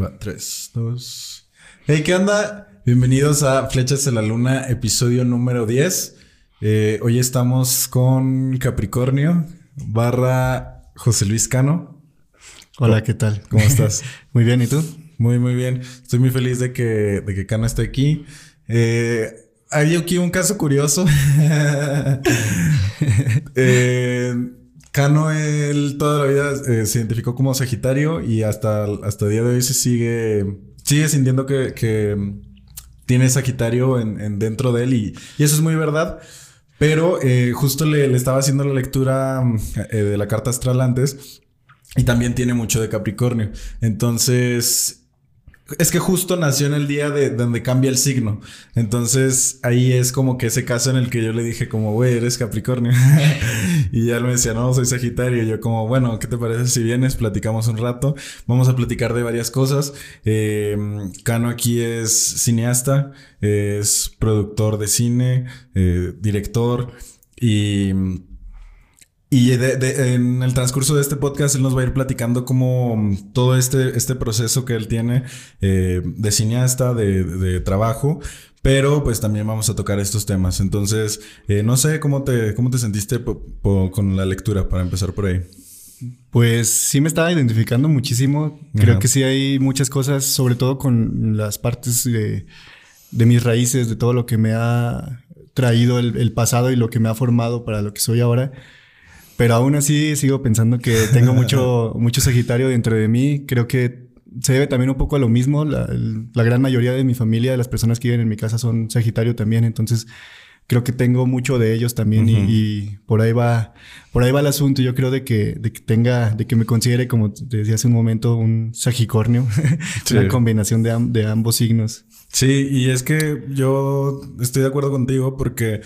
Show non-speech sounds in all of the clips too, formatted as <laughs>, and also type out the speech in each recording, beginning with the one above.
Va, tres, dos. Hey, ¿qué onda? Bienvenidos a Flechas de la Luna, episodio número 10. Eh, hoy estamos con Capricornio, barra José Luis Cano. Hola, ¿qué tal? <laughs> ¿Cómo estás? <laughs> muy bien, ¿y tú? Muy, muy bien. Estoy muy feliz de que, de que Cano esté aquí. Eh, hay aquí un caso curioso. <laughs> eh, Cano, él toda la vida eh, se identificó como Sagitario y hasta, hasta el día de hoy se sigue, sigue sintiendo que, que tiene Sagitario en, en, dentro de él y, eso es muy verdad. Pero eh, justo le, estaba haciendo la lectura eh, de la carta astral antes y también tiene mucho de Capricornio. Entonces, es que justo nació en el día de donde cambia el signo. Entonces ahí es como que ese caso en el que yo le dije como, güey, eres Capricornio. <laughs> y ya él me decía, no, soy Sagitario. Y yo como, bueno, ¿qué te parece si vienes? Platicamos un rato. Vamos a platicar de varias cosas. Eh, Cano aquí es cineasta, es productor de cine, eh, director y... Y de, de, en el transcurso de este podcast él nos va a ir platicando como todo este, este proceso que él tiene eh, de cineasta, de, de, trabajo, pero pues también vamos a tocar estos temas. Entonces, eh, no sé cómo te, cómo te sentiste con la lectura para empezar por ahí. Pues sí me estaba identificando muchísimo. Creo Ajá. que sí hay muchas cosas, sobre todo con las partes de, de mis raíces, de todo lo que me ha traído el, el pasado y lo que me ha formado para lo que soy ahora. Pero aún así sigo pensando que tengo <laughs> mucho, mucho Sagitario dentro de mí. Creo que se debe también un poco a lo mismo. La, la, gran mayoría de mi familia, de las personas que viven en mi casa son Sagitario también. Entonces creo que tengo mucho de ellos también uh -huh. y, y, por ahí va, por ahí va el asunto. Yo creo de que, de que tenga, de que me considere, como te decía hace un momento, un Sagicornio. <laughs> Sí. Una combinación de, de ambos signos. Sí, y es que yo estoy de acuerdo contigo porque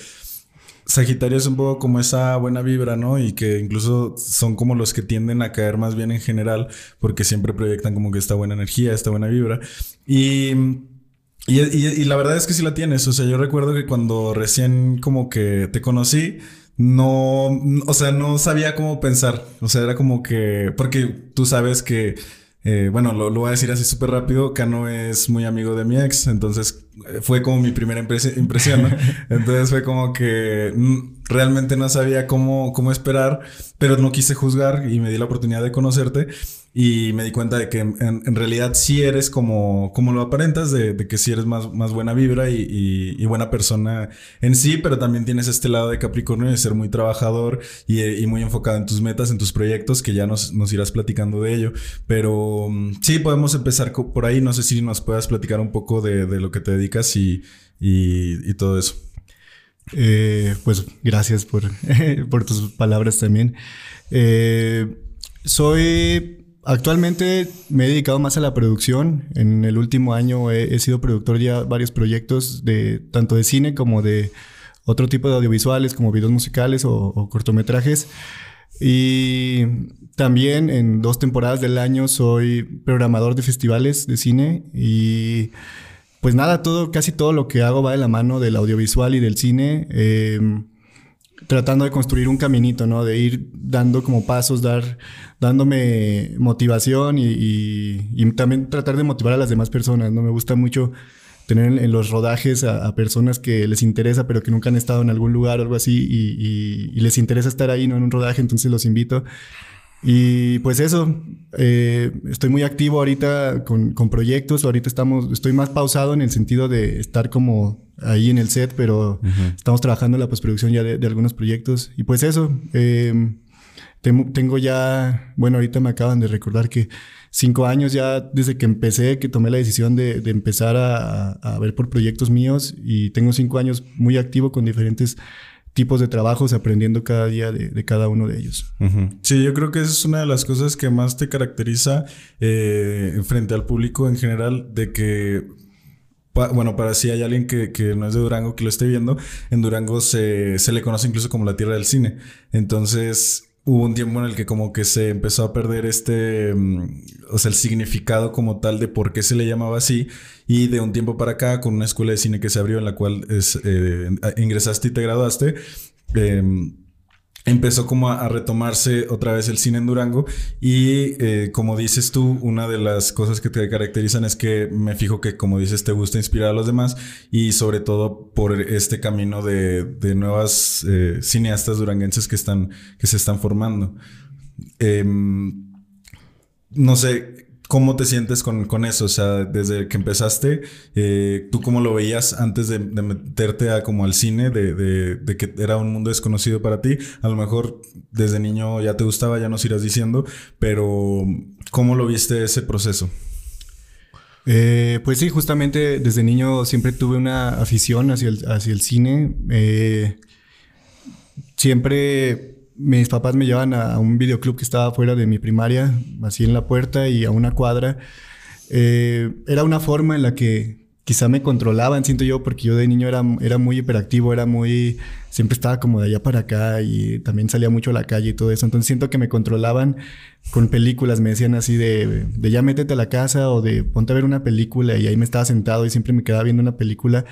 Sagitario es un poco como esa buena vibra, ¿no? Y que incluso son como los que tienden a caer más bien en general, porque siempre proyectan como que esta buena energía, esta buena vibra. Y, y, la verdad es que sí la tienes. O sea, yo recuerdo que cuando recién como que te conocí, no, o sea, no sabía cómo pensar. O sea, era como que, porque tú sabes que eh, bueno, lo, lo, voy a decir así súper rápido. Cano es muy amigo de mi ex, entonces eh, fue como mi primera impresión, ¿no? <laughs> Entonces fue como que mm, realmente no sabía cómo, cómo esperar, pero no quise juzgar y me di la oportunidad de conocerte. Y me di cuenta de que en, realidad sí eres como, como lo aparentas, de, que sí eres más, más buena vibra y, y, buena persona en sí, pero también tienes este lado de Capricornio de ser muy trabajador y, muy enfocado en tus metas, en tus proyectos, que ya nos, nos irás platicando de ello. Pero mm, sí, podemos empezar por ahí. No sé si nos puedas platicar un poco de, de lo que te dedicas y todo eso. Eh, pues gracias <laughs> por, tus palabras también. Eh, soy Actualmente me he dedicado más a la producción. En el último año he, he, sido productor ya varios proyectos de tanto de cine como de otro tipo de audiovisuales como videos musicales o, o cortometrajes. Y también en dos temporadas del año soy programador de festivales de cine y pues nada, todo, casi todo lo que hago va de la mano del audiovisual y del cine. Eh, tratando de construir un caminito, ¿no? De ir dando como pasos, dar, dándome motivación y, también tratar de motivar a las demás personas, ¿no? Me gusta mucho tener en, los rodajes a, a, personas que les interesa, pero que nunca han estado en algún lugar o algo así y, y les interesa estar ahí, ¿no? En un rodaje, entonces los invito. Y pues eso, eh, estoy muy activo ahorita con, con, proyectos, ahorita estamos, estoy más pausado en el sentido de estar como ahí en el set, pero uh -huh. estamos trabajando en la postproducción ya de, de, algunos proyectos. Y pues eso, eh, tengo ya, bueno, ahorita me acaban de recordar que cinco años ya desde que empecé, que tomé la decisión de, de empezar a, a, ver por proyectos míos y tengo cinco años muy activo con diferentes tipos de trabajos, aprendiendo cada día de, de cada uno de ellos. Uh -huh. Sí, yo creo que esa es una de las cosas que más te caracteriza eh, frente al público en general, de que bueno, para si hay alguien que, que, no es de Durango que lo esté viendo, en Durango se, se, le conoce incluso como la tierra del cine. Entonces, hubo un tiempo en el que como que se empezó a perder este, um, o sea, el significado como tal de por qué se le llamaba así. Y de un tiempo para acá, con una escuela de cine que se abrió en la cual eh, ingresaste y te graduaste, eh, empezó como a, retomarse otra vez el cine en Durango y eh, como dices tú, una de las cosas que te caracterizan es que me fijo que como dices te gusta inspirar a los demás y sobre todo por este camino de, nuevas eh, cineastas duranguenses que, están, que se están formando. Em, no sé, ¿Cómo te sientes con, con, eso? O sea, desde que empezaste, eh, ¿tú cómo lo veías antes de, meterte a, como al cine, de, de, que era un mundo desconocido para ti? A lo mejor desde niño ya te gustaba, ya nos irás diciendo, pero ¿cómo lo viste ese proceso? Eh, pues sí, justamente desde niño siempre tuve una afición hacia el, hacia el cine. Eh, siempre mis papás me llevan a, un videoclub que estaba fuera de mi primaria, así en la puerta y a una cuadra. Eh, era una forma en la que quizá me controlaban, siento yo, porque yo de niño era, era muy hiperactivo, era muy, siempre estaba como de allá para acá y también salía mucho a la calle y todo eso. Entonces siento que me controlaban con películas, me decían así de, de ya métete a la casa o de ponte a ver una película y ahí me estaba sentado y siempre me quedaba viendo una película.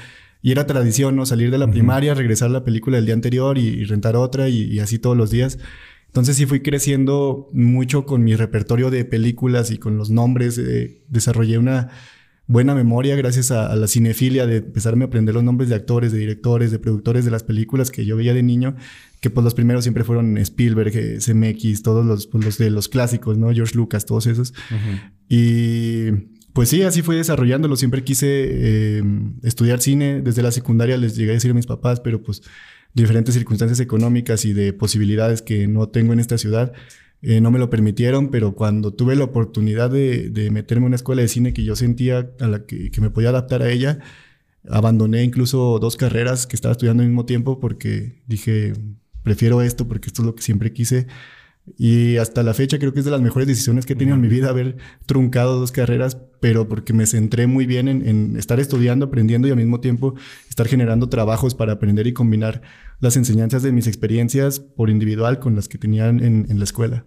Y era tradición, ¿no? Salir de la primaria, regresar a la película del día anterior y, rentar otra y, así todos los días. Entonces sí fui creciendo mucho con mi repertorio de películas y con los nombres. Eh, desarrollé una buena memoria gracias a, la cinefilia de empezarme a aprender los nombres de actores, de directores, de productores de las películas que yo veía de niño, que pues los primeros siempre fueron Spielberg, eh, CMX, todos los, pues, los de los clásicos, ¿no? George Lucas, todos esos. Y pues sí, así fui desarrollándolo. Siempre quise em, estudiar cine. Desde la secundaria les llegué a decir a mis papás, pero pues diferentes circunstancias económicas y de posibilidades que no tengo en esta ciudad eh, no me lo permitieron. Pero cuando tuve la oportunidad de, meterme en una escuela de cine que yo sentía a la que me podía adaptar a ella, abandoné incluso dos carreras que estaba estudiando al mismo tiempo porque dije, prefiero esto porque esto es lo que siempre quise. Y hasta la fecha creo que es de las mejores decisiones que he tenido en mi vida haber truncado dos carreras, pero porque me centré muy bien en, estar estudiando, aprendiendo y al mismo tiempo estar generando trabajos para aprender y combinar las enseñanzas de mis experiencias por individual con las que tenían en, la escuela.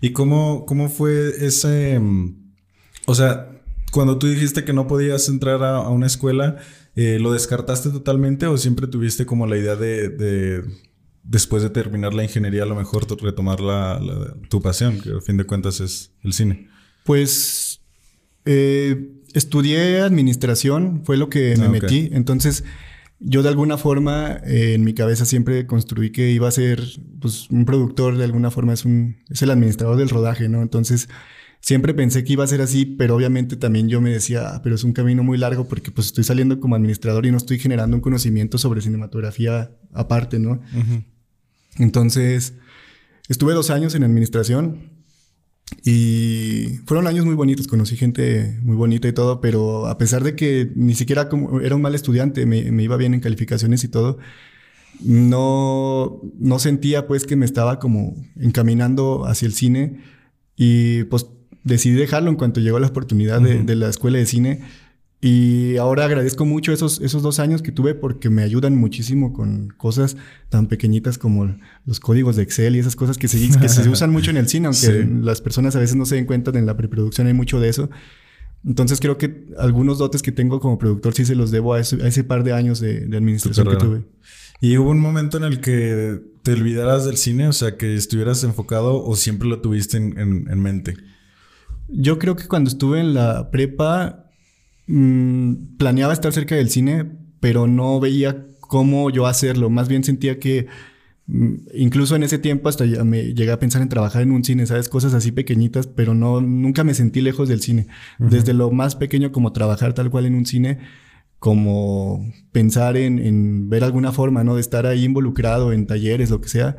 ¿Y cómo, cómo fue ese... Mm, o sea, cuando tú dijiste que no podías entrar a, una escuela, eh, ¿lo descartaste totalmente o siempre tuviste como la idea de después de terminar la ingeniería, a lo mejor retomar la, tu pasión, que a fin de cuentas es el cine? Pues eh, estudié administración, fue lo que me ah, metí. Entonces, yo de alguna forma eh, en mi cabeza siempre construí que iba a ser pues, un productor, de alguna forma es, un, es el administrador del rodaje, ¿no? Entonces, siempre pensé que iba a ser así, pero obviamente también yo me decía, ah, pero es un camino muy largo porque pues estoy saliendo como administrador y no estoy generando un conocimiento sobre cinematografía aparte, ¿no? Entonces, estuve dos años en administración y fueron años muy bonitos, conocí gente muy bonita y todo, pero a pesar de que ni siquiera como, era un mal estudiante, me, iba bien en calificaciones y todo, no, no sentía pues que me estaba como encaminando hacia el cine y pues decidí dejarlo en cuanto llegó la oportunidad de, de la escuela de cine y ahora agradezco mucho esos, esos dos años que tuve porque me ayudan muchísimo con cosas tan pequeñitas como los códigos de Excel y esas cosas que se, que se <laughs> usan mucho en el cine, aunque las personas a veces no se den cuenta en la preproducción hay mucho de eso. Entonces creo que algunos dotes que tengo como productor sí se los debo a ese, par de años de, administración que tuve. ¿Y hubo un momento en el que te olvidaras del cine? O sea, que estuvieras enfocado o siempre lo tuviste en mente? Yo creo que cuando estuve en la prepa Mm, planeaba estar cerca del cine, pero no veía cómo yo hacerlo. Más bien sentía que mm, incluso en ese tiempo hasta ya me llegué a pensar en trabajar en un cine, ¿sabes? Cosas así pequeñitas, pero no, nunca me sentí lejos del cine. Desde lo más pequeño como trabajar tal cual en un cine, como pensar en, en, ver alguna forma, ¿no? De estar ahí involucrado en talleres, lo que sea.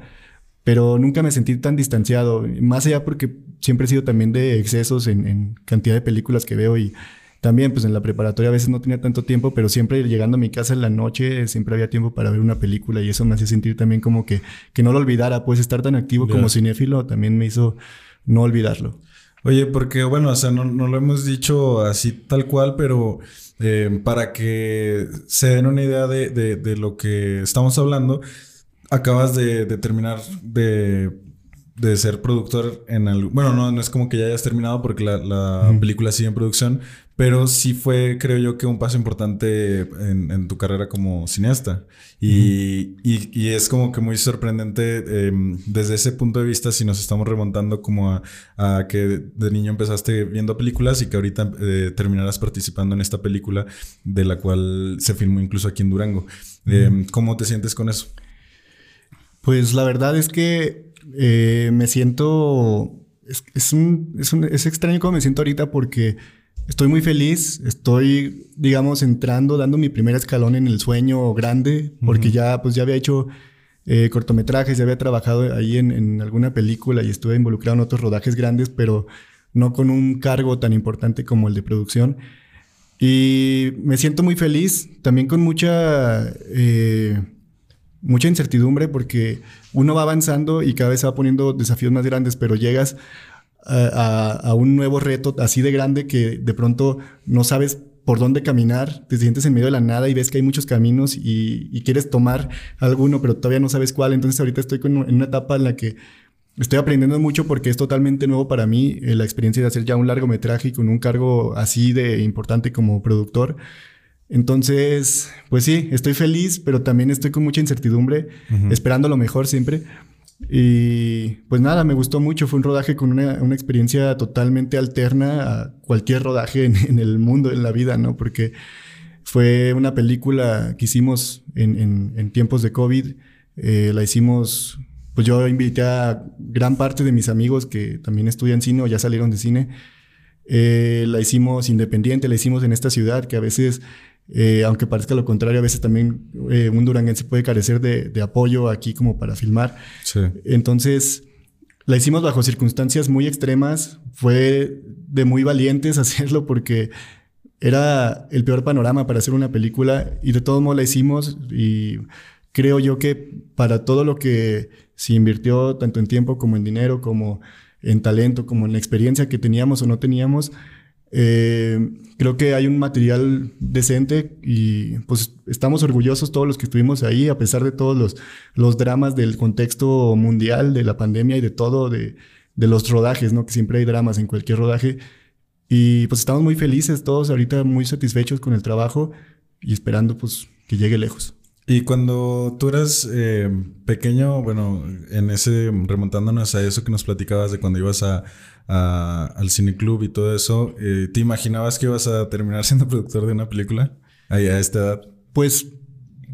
Pero nunca me sentí tan distanciado, más allá porque siempre he sido también de excesos en, en cantidad de películas que veo y también, pues en la preparatoria a veces no tenía tanto tiempo, pero siempre llegando a mi casa en la noche, siempre había tiempo para ver una película y eso me hacía sentir también como que, que no lo olvidara, pues estar tan activo como cinéfilo también me hizo no olvidarlo. Oye, porque bueno, o sea, no, no lo hemos dicho así tal cual, pero eh, para que se den una idea de, de, lo que estamos hablando, acabas de, de terminar de de ser productor en algo. Bueno, no, no es como que ya hayas terminado porque la, la película sigue en producción, pero sí fue, creo yo, que un paso importante en, tu carrera como cineasta. Y, y, es como que muy sorprendente em, desde ese punto de vista si nos estamos remontando como a, a que de niño empezaste viendo películas y que ahorita eh, terminarás participando en esta película de la cual se filmó incluso aquí en Durango. Em, ¿Cómo te sientes con eso? Pues la verdad es que eh, me siento... Es, es, un, es, un, es extraño como me siento ahorita porque Estoy muy feliz, estoy, digamos, entrando, dando mi primer escalón en el sueño grande, porque ya, pues ya había hecho eh, cortometrajes, ya había trabajado ahí en, alguna película y estuve involucrado en otros rodajes grandes, pero no con un cargo tan importante como el de producción. Y me siento muy feliz, también con mucha, eh, mucha incertidumbre, porque uno va avanzando y cada vez se va poniendo desafíos más grandes, pero llegas a, un nuevo reto así de grande que de pronto no sabes por dónde caminar, te sientes en medio de la nada y ves que hay muchos caminos y, quieres tomar alguno, pero todavía no sabes cuál. Entonces ahorita estoy en una etapa en la que estoy aprendiendo mucho porque es totalmente nuevo para mí eh, la experiencia de hacer ya un largometraje con un cargo así de importante como productor. Entonces, pues sí, estoy feliz, pero también estoy con mucha incertidumbre, esperando lo mejor siempre. Y pues nada, me gustó mucho. Fue un rodaje con una, una experiencia totalmente alterna a cualquier rodaje en, el mundo, en la vida, ¿no? Porque fue una película que hicimos en, en, tiempos de COVID. Eh, la hicimos, pues yo invité a gran parte de mis amigos que también estudian cine o ya salieron de cine. Eh, la hicimos independiente, la hicimos en esta ciudad que a veces eh, aunque parezca lo contrario, a veces también eh, un duranguense puede carecer de, apoyo aquí como para filmar. Entonces, la hicimos bajo circunstancias muy extremas. Fue de muy valientes <laughs> hacerlo porque era el peor panorama para hacer una película y de todo modo la hicimos y creo yo que para todo lo que se invirtió, tanto en tiempo como en dinero, como en talento, como en la experiencia que teníamos o no teníamos, eh, creo que hay un material decente y pues estamos orgullosos todos los que estuvimos ahí, a pesar de todos los, los dramas del contexto mundial, de la pandemia y de todo, de, de los rodajes, ¿no? Que siempre hay dramas en cualquier rodaje. Y pues estamos muy felices todos ahorita, muy satisfechos con el trabajo y esperando pues que llegue lejos. Y cuando tú eras eh, pequeño, bueno, en ese, remontándonos a eso que nos platicabas de cuando ibas a, al cineclub y todo eso, eh, ¿te imaginabas que ibas a terminar siendo productor de una película a esta edad? Pues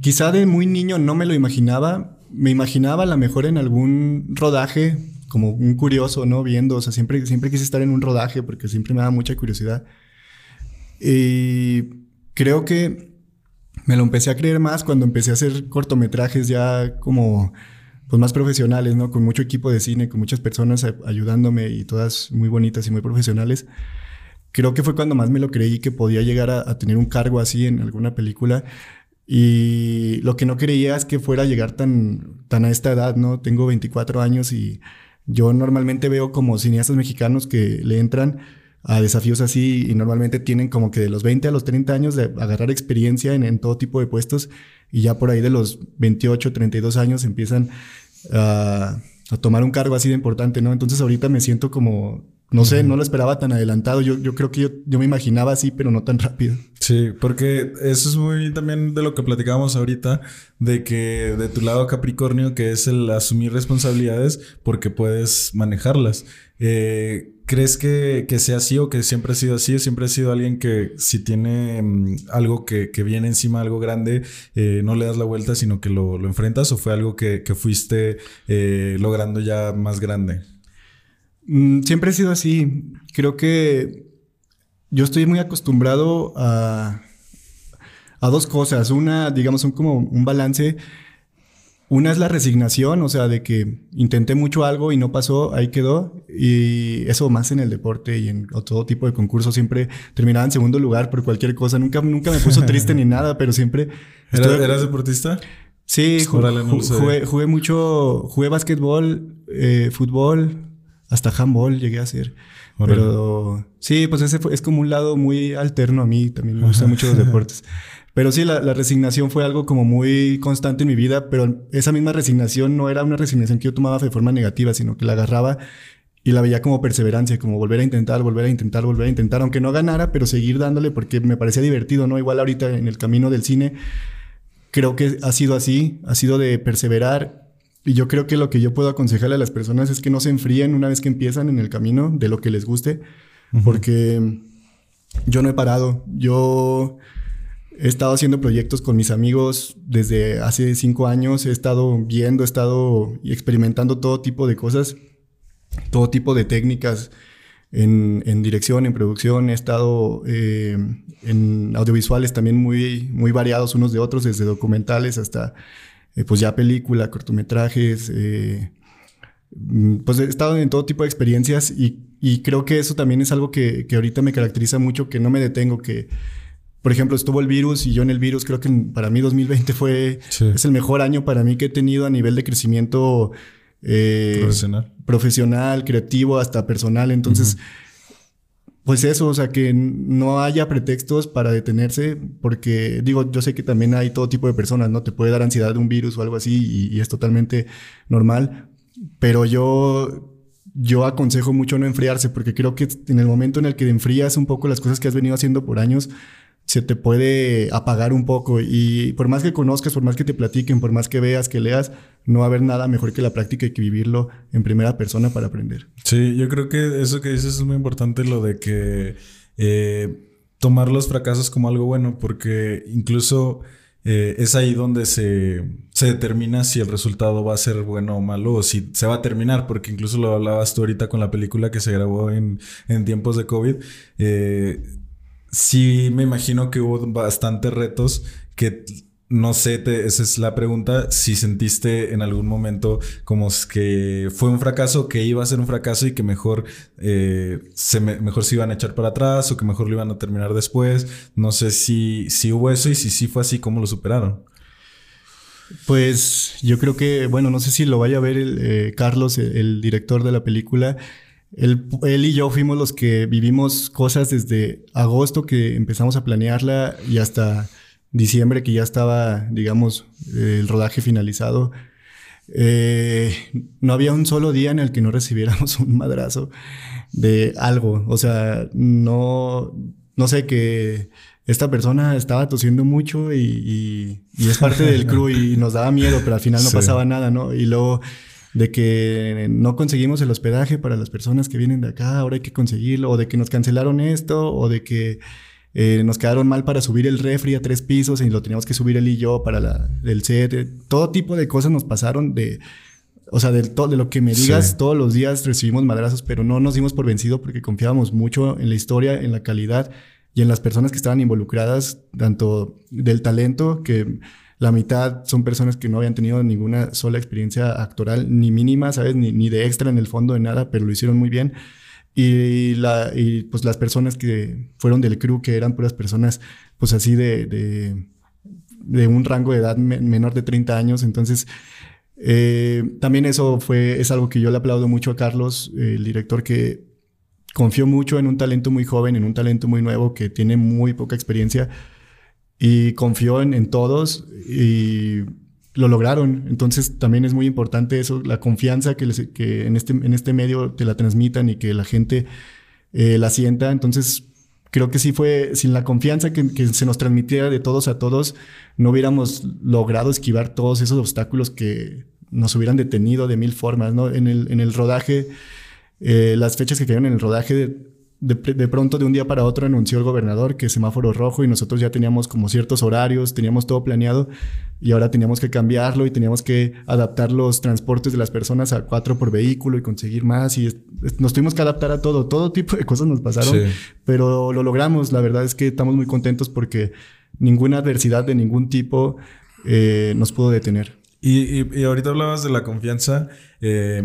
quizá de muy niño no me lo imaginaba. Me imaginaba a lo mejor en algún rodaje, como un curioso, ¿no? Viendo, o sea, siempre, siempre quise estar en un rodaje porque siempre me daba mucha curiosidad. Y creo que me lo empecé a creer más cuando empecé a hacer cortometrajes ya como pues más profesionales, ¿no? Con mucho equipo de cine, con muchas personas ayudándome y todas muy bonitas y muy profesionales. Creo que fue cuando más me lo creí que podía llegar a, tener un cargo así en alguna película. Y lo que no creía es que fuera a llegar tan, tan a esta edad, ¿no? Tengo 24 años y yo normalmente veo como cineastas mexicanos que le entran a desafíos así y normalmente tienen como que de los 20 a los 30 años de agarrar experiencia en, todo tipo de puestos y ya por ahí de los 28, 32 años empiezan a, a, tomar un cargo así de importante, ¿no? Entonces ahorita me siento como, no sé, no lo esperaba tan adelantado. Yo, yo creo que yo, yo, me imaginaba así, pero no tan rápido. Sí, porque eso es muy también de lo que platicábamos ahorita, de que de tu lado Capricornio, que es el asumir responsabilidades porque puedes manejarlas. Eh, ¿Crees que, sea así o que siempre ha sido así? ¿Siempre ha sido alguien que si tiene mm, algo que, viene encima, algo grande, eh, no le das la vuelta, sino que lo, enfrentas? ¿O fue algo que, fuiste eh, logrando ya más grande? Mm, siempre ha sido así. Creo que yo estoy muy acostumbrado a, a dos cosas. Una, digamos, son como un balance una es la resignación, o sea, de que intenté mucho algo y no pasó, ahí quedó. Y eso más en el deporte y en todo tipo de concursos, siempre terminaba en segundo lugar por cualquier cosa. Nunca, nunca me puso triste ni <laughs> nada, pero siempre... ¿Eras, deportista? Sí, jugué, mucho, jugué básquetbol, eh, fútbol, hasta handball llegué a hacer. Pero sí, pues ese es como un lado muy alterno a mí. También me gustan mucho los <laughs> deportes. Pero sí, la, resignación fue algo como muy constante en mi vida, pero esa misma resignación no era una resignación que yo tomaba de forma negativa, sino que la agarraba y la veía como perseverancia, como volver a intentar, volver a intentar, volver a intentar, aunque no ganara, pero seguir dándole porque me parecía divertido, ¿no? Igual ahorita en el camino del cine, creo que ha sido así, ha sido de perseverar. Y yo creo que lo que yo puedo aconsejarle a las personas es que no se enfríen una vez que empiezan en el camino de lo que les guste, porque yo no he parado. Yo He estado haciendo proyectos con mis amigos desde hace cinco años. He estado viendo, he estado experimentando todo tipo de cosas, todo tipo de técnicas en, dirección, en producción. He estado eh, en audiovisuales también muy, muy variados unos de otros, desde documentales hasta eh, pues ya película, cortometrajes. Eh, pues he estado en todo tipo de experiencias y, creo que eso también es algo que, que ahorita me caracteriza mucho, que no me detengo, que por ejemplo, estuvo el virus y yo en el virus creo que para mí 2020 fue es el mejor año para mí que he tenido a nivel de crecimiento eh, profesional. profesional, creativo, hasta personal. Entonces, pues eso, o sea, que no haya pretextos para detenerse, porque digo, yo sé que también hay todo tipo de personas, ¿no? Te puede dar ansiedad un virus o algo así y, es totalmente normal, pero yo yo aconsejo mucho no enfriarse, porque creo que en el momento en el que enfrías un poco las cosas que has venido haciendo por años, se te puede apagar un poco y por más que conozcas, por más que te platiquen, por más que veas, que leas, no va a haber nada mejor que la práctica y que vivirlo en primera persona para aprender. Sí, yo creo que eso que dices es muy importante, lo de que eh, tomar los fracasos como algo bueno, porque incluso eh, es ahí donde se, se, determina si el resultado va a ser bueno o malo o si se va a terminar, porque incluso lo hablabas tú ahorita con la película que se grabó en, en tiempos de COVID. Eh, sí me imagino que hubo bastantes retos que no sé, esa es la pregunta, si sentiste en algún momento como que fue un fracaso, que iba a ser un fracaso y que mejor, eh, se mejor se iban a echar para atrás o que mejor lo iban a terminar después. No sé si, si hubo eso y si sí fue así, ¿cómo lo superaron? Pues yo creo que, bueno, no sé si lo vaya a ver el, eh, Carlos, el, director de la película. Él, y yo fuimos los que vivimos cosas desde agosto que empezamos a planearla y hasta diciembre que ya estaba, digamos, el rodaje finalizado. Eh, no había un solo día en el que no recibiéramos <laughs> un madrazo de algo. O sea, no, no sé que esta persona estaba tosiendo mucho y, es parte del crew y nos daba miedo, pero al final no <laughs> pasaba nada, ¿no? Y luego de que no conseguimos el hospedaje para las personas que vienen de acá, ahora hay que conseguirlo, o de que nos cancelaron esto, o de que eh, nos quedaron mal para subir el refri a tres pisos y lo teníamos que subir él y yo para la, el set. Eh, todo tipo de cosas nos pasaron de... O sea, de, de lo que me digas, todos los días recibimos madrazos, pero no nos dimos por vencido porque confiábamos mucho en la historia, en la calidad y en las personas que estaban involucradas, tanto del talento que la mitad son personas que no habían tenido ninguna sola experiencia actoral, ni mínima, ¿sabes? Ni, ni de extra en el fondo de nada, pero lo hicieron muy bien. Y, la, y pues las personas que fueron del crew, que eran puras personas, pues así de, de, de un rango de edad menor de 30 años. Entonces, eh, también eso fue, es algo que yo le aplaudo mucho a Carlos, el director que confió mucho en un talento muy joven, en un talento muy nuevo que tiene muy poca experiencia y confió en, todos y lo lograron. Entonces también es muy importante eso, la confianza que, que en, este, en este medio te la transmitan y que la gente eh, la sienta. Entonces creo que sí fue, sin la confianza que, se nos transmitiera de todos a todos, no hubiéramos logrado esquivar todos esos obstáculos que nos hubieran detenido de mil formas. ¿no? En, el, en el rodaje, eh, las fechas que cayeron en el rodaje de, pronto de un día para otro anunció el gobernador que semáforo rojo y nosotros ya teníamos como ciertos horarios, teníamos todo planeado y ahora teníamos que cambiarlo y teníamos que adaptar los transportes de las personas a cuatro por vehículo y conseguir más y nos tuvimos que adaptar a todo, todo tipo de cosas nos pasaron, pero lo logramos, la verdad es que estamos muy contentos porque ninguna adversidad de ningún tipo eh, nos pudo detener. Y, y, ahorita hablabas de la confianza. Eh,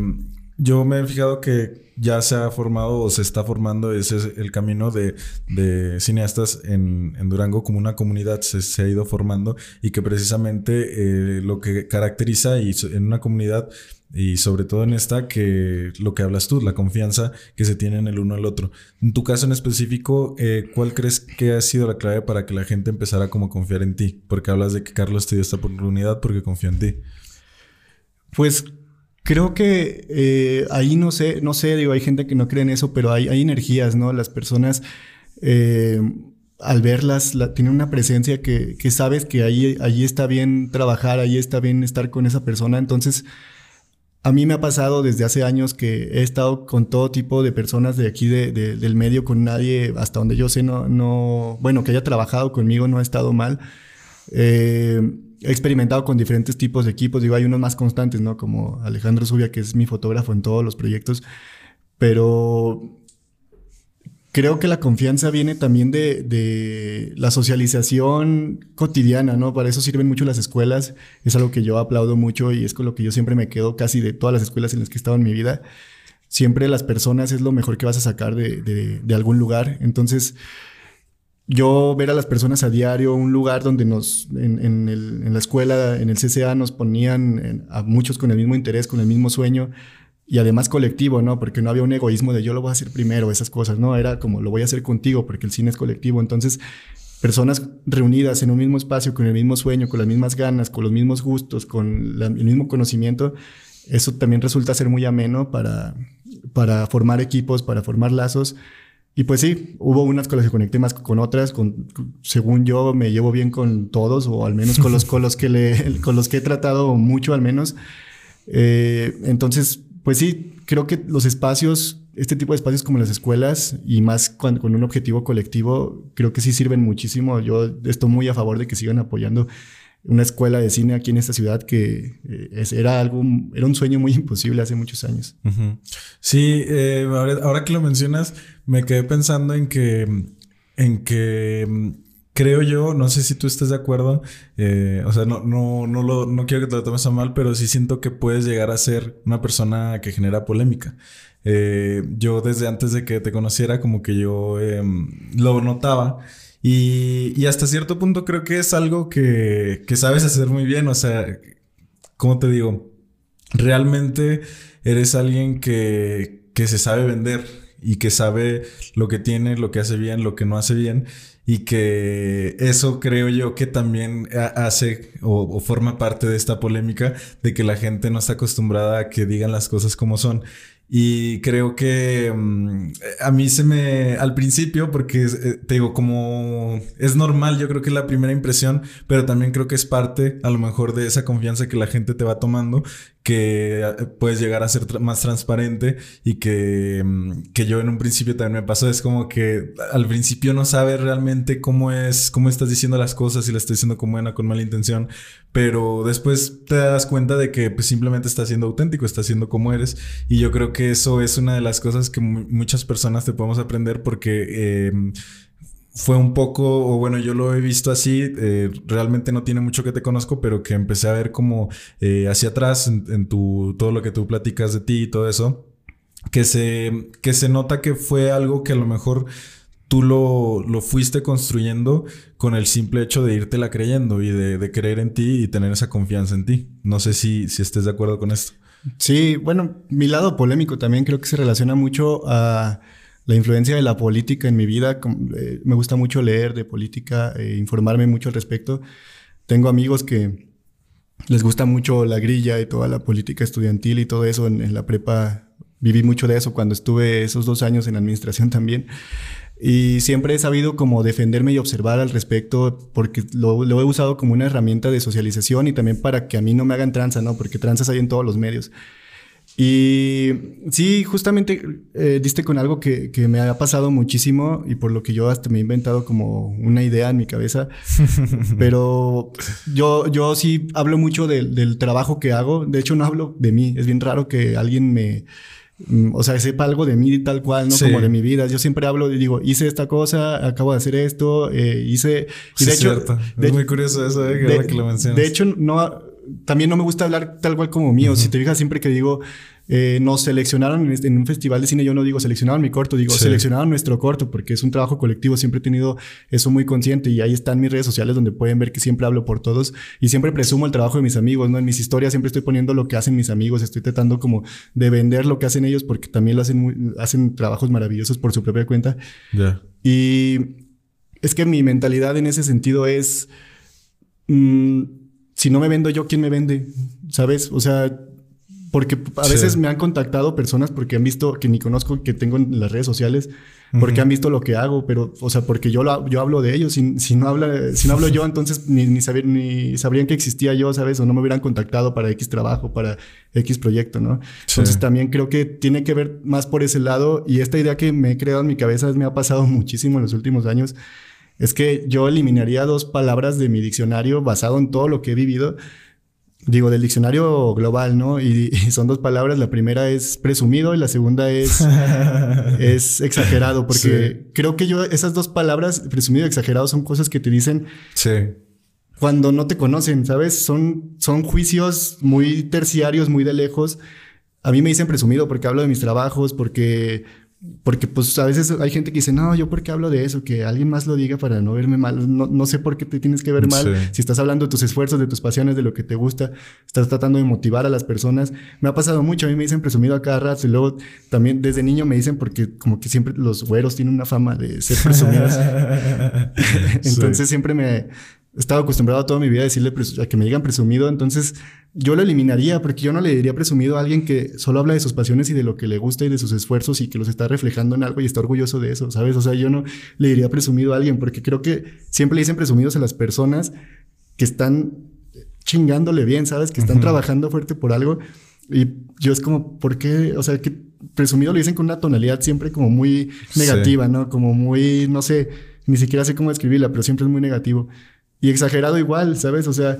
yo me he fijado que ya se ha formado o se está formando ese es el camino de, cineastas en, Durango como una comunidad se, ha ido formando y que precisamente eh, lo que caracteriza y en una comunidad y sobre todo en esta que lo que hablas tú, la confianza que se tiene en el uno al otro. En tu caso en específico, eh, ¿cuál crees que ha sido la clave para que la gente empezara como a confiar en ti? Porque hablas de que Carlos te dio esta oportunidad porque confió en ti. Pues creo que eh, ahí no sé, no sé, digo, hay gente que no cree en eso, pero hay, energías, ¿no? Las personas... Eh, al verlas, tienen una presencia que, que sabes que ahí, ahí está bien trabajar, ahí está bien estar con esa persona. Entonces, a mí me ha pasado desde hace años que he estado con todo tipo de personas de aquí del medio, con nadie, hasta donde yo sé, no, no bueno, que haya trabajado conmigo no ha estado mal. Eh, he experimentado con diferentes tipos de equipos, digo, hay unos más constantes, ¿no? Como Alejandro Zubia, que es mi fotógrafo en todos los proyectos, pero creo que la confianza viene también de, la socialización cotidiana, ¿no? Para eso sirven mucho las escuelas. Es algo que yo aplaudo mucho y es con lo que yo siempre me quedo casi de todas las escuelas en las que he estado en mi vida. Siempre las personas es lo mejor que vas a sacar de, algún lugar. Entonces, yo ver a las personas a diario, un lugar donde nos, en, la escuela, en el CCA, nos ponían a muchos con el mismo interés, con el mismo sueño y además colectivo, ¿no? Porque no había un egoísmo de yo lo voy a hacer primero, esas cosas, ¿no? Era como lo voy a hacer contigo porque el cine es colectivo. Entonces, personas reunidas en un mismo espacio, con el mismo sueño, con las mismas ganas, con los mismos gustos, con el mismo conocimiento, eso también resulta ser muy ameno para, para formar equipos, para formar lazos. Y pues sí, hubo unas con las que conecté más con otras, con, según yo me llevo bien con todos, o al menos con los, con los, que, le, <laughs> con los que he tratado mucho al menos. Eh, entonces, pues sí, creo que los espacios, este tipo de espacios como las escuelas y más con, con un objetivo colectivo, creo que sí sirven muchísimo. Yo estoy muy a favor de que sigan apoyando una escuela de cine aquí en esta ciudad que eh, era algo, era un sueño muy imposible hace muchos años. Sí, eh, ahora, que lo mencionas, me quedé pensando en que, en que creo yo, no sé si tú estás de acuerdo, eh, o sea, no, no, no, lo, no quiero que te lo tomes a mal, pero sí siento que puedes llegar a ser una persona que genera polémica. Eh, yo desde antes de que te conociera, como que yo em, lo notaba. Y, y, hasta cierto punto creo que es algo que, que sabes hacer muy bien. O sea, ¿cómo te digo? Realmente eres alguien que, que se sabe vender y que sabe lo que tiene, lo que hace bien, lo que no hace bien y que eso creo yo que también hace o, forma parte de esta polémica de que la gente no está acostumbrada a que digan las cosas como son. Y creo que mm, a mí se me, al principio, porque eh, te digo, como es normal, yo creo que es la primera impresión, pero también creo que es parte a lo mejor de esa confianza que la gente te va tomando, que eh, puedes llegar a ser más transparente y que, mm, que yo en un principio también me pasó, es como que al principio no sabes realmente cómo es, cómo estás diciendo las cosas, si las estás diciendo con buena, con mala intención, pero después te das cuenta de que pues, simplemente estás siendo auténtico, estás siendo como eres. Y yo creo que eso es una de las cosas que muchas personas te podemos aprender porque... Eh, fue un poco, o bueno, yo lo he visto así, eh, realmente no tiene mucho que te conozco, pero que empecé a ver como eh, hacia atrás en, tu, todo lo que tú platicas de ti y todo eso, que se, que se nota que fue algo que a lo mejor tú lo, lo fuiste construyendo con el simple hecho de irte la creyendo y de, de, creer en ti y tener esa confianza en ti. No sé si, si estés de acuerdo con esto. Sí, bueno, mi lado polémico también creo que se relaciona mucho a la influencia de la política en mi vida. Eh, me gusta mucho leer de política, e informarme mucho al respecto. Tengo amigos que les gusta mucho la grilla y toda la política estudiantil y todo eso. En, la prepa viví mucho de eso cuando estuve esos dos años en administración <laughs> también. Y siempre he sabido como defenderme y observar al respecto porque lo, lo, he usado como una herramienta de socialización y también para que a mí no me hagan tranza, ¿no? Porque tranzas hay en todos los medios. Y sí, justamente eh, diste con algo que, que, me ha pasado muchísimo y por lo que yo hasta me he inventado como una idea en mi cabeza. <laughs> Pero yo, yo sí hablo mucho del, del trabajo que hago. De hecho, no hablo de mí. Es bien raro que alguien me, mm, o sea, sepa algo de mí tal cual, ¿no? Como de mi vida. Yo siempre hablo y digo, hice esta cosa, acabo de hacer esto, eh, hice... Y de hecho, es muy curioso eso, ¿eh? Que, de, que lo mencionas. De hecho, no, también no me gusta hablar tal cual como mío. Si te fijas siempre que digo, eh, nos seleccionaron en, un festival de cine, yo no digo seleccionaron mi corto, digo seleccionaron nuestro corto porque es un trabajo colectivo, siempre he tenido eso muy consciente y ahí están mis redes sociales donde pueden ver que siempre hablo por todos y siempre presumo el trabajo de mis amigos, ¿no? En mis historias siempre estoy poniendo lo que hacen mis amigos, estoy tratando como de vender lo que hacen ellos porque también lo hacen, hacen trabajos maravillosos por su propia cuenta. Y es que mi mentalidad en ese sentido es, mm, si no me vendo yo, ¿quién me vende? ¿Sabes? O sea, porque a veces me han contactado personas porque han visto que ni conozco que tengo en las redes sociales, porque han visto lo que hago, pero, o sea, porque yo, lo, yo hablo de ellos. Si, si, no, habla, si no hablo yo, entonces ni, ni, saber, ni sabrían que existía yo, ¿sabes? O no me hubieran contactado para X trabajo, para X proyecto, ¿no? Entonces también creo que tiene que ver más por ese lado. Y esta idea que me he creado en mi cabeza me ha pasado <laughs> muchísimo en los últimos años. Es que yo eliminaría dos palabras de mi diccionario basado en todo lo que he vivido digo, del diccionario global, ¿no? Y, son dos palabras. La primera es presumido y la segunda es, <laughs> es exagerado, porque creo que yo, esas dos palabras, presumido y exagerado, son cosas que te dicen. Sí. Cuando no te conocen, ¿sabes? Son, son juicios muy terciarios, muy de lejos. A mí me dicen presumido porque hablo de mis trabajos, porque porque pues a veces hay gente que dice, no, yo por qué hablo de eso, que alguien más lo diga para no verme mal. No, no sé por qué te tienes que ver mal. Si estás hablando de tus esfuerzos, de tus pasiones, de lo que te gusta, estás tratando de motivar a las personas. Me ha pasado mucho, a mí me dicen presumido a cada rato y luego también desde niño me dicen porque como que siempre los güeros tienen una fama de ser presumidos. <laughs> <laughs> Entonces siempre me, estado acostumbrado toda mi vida a decirle a que me digan presumido, entonces yo lo eliminaría porque yo no le diría presumido a alguien que solo habla de sus pasiones y de lo que le gusta y de sus esfuerzos y que los está reflejando en algo y está orgulloso de eso, ¿sabes? O sea, yo no le diría presumido a alguien porque creo que siempre le dicen presumidos a las personas que están chingándole bien, ¿sabes? Que están trabajando fuerte por algo y yo es como, ¿por qué? O sea, que presumido le dicen con una tonalidad siempre como muy negativa, ¿no? Como muy, no sé, ni siquiera sé cómo describirla, pero siempre es muy negativo. Y exagerado igual, ¿sabes? O sea,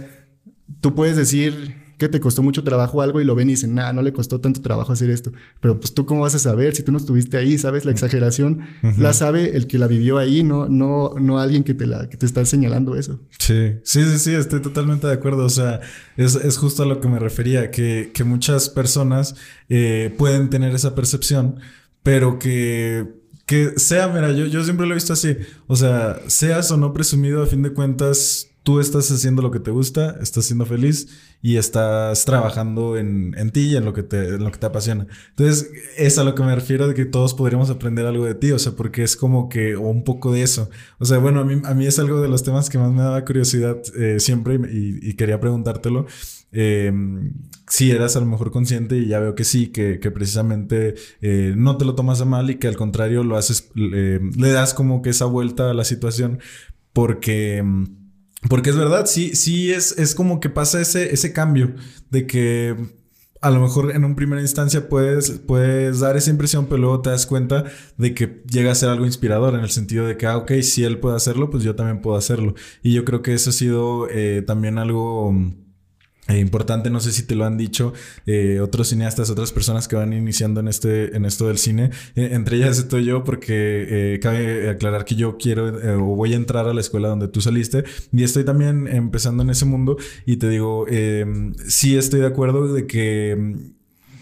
tú puedes decir que te costó mucho trabajo algo y lo ven y dicen, nah, no le costó tanto trabajo hacer esto. Pero pues tú cómo vas a saber si tú no estuviste ahí, ¿sabes? La exageración la sabe el que la vivió ahí, no, no, no alguien que te, la, que te está señalando eso. Sí, sí, sí, sí, estoy totalmente de acuerdo. O sea, es, es justo a lo que me refería, que, que muchas personas eh, pueden tener esa percepción, pero que que sea, mira, yo, yo siempre lo he visto así. O sea, seas o no presumido, a fin de cuentas, tú estás haciendo lo que te gusta, estás siendo feliz y estás trabajando en, en ti y en lo, que te, en lo que te apasiona. Entonces, es a lo que me refiero de que todos podríamos aprender algo de ti, o sea, porque es como que, o un poco de eso. O sea, bueno, a mí, a mí es algo de los temas que más me daba curiosidad eh, siempre y, y, quería preguntártelo. Eh, si eras a lo mejor consciente y ya veo que sí, que, precisamente eh, no te lo tomas a mal y que al contrario lo haces, le das como que esa vuelta a la situación porque... Porque es verdad, sí, sí es, es como que pasa ese, ese cambio de que a lo mejor en un primera instancia puedes, puedes dar esa impresión, pero luego te das cuenta de que llega a ser algo inspirador en el sentido de que, ah, ok, si él puede hacerlo, pues yo también puedo hacerlo. Y yo creo que eso ha sido eh, también algo eh, importante, no sé si te lo han dicho eh, otros cineastas, otras personas que van iniciando en este en esto del cine. Eh, entre ellas estoy yo porque cabe aclarar que yo quiero o voy a entrar a la escuela donde tú saliste y estoy también empezando en ese mundo y te digo, sí estoy de acuerdo de que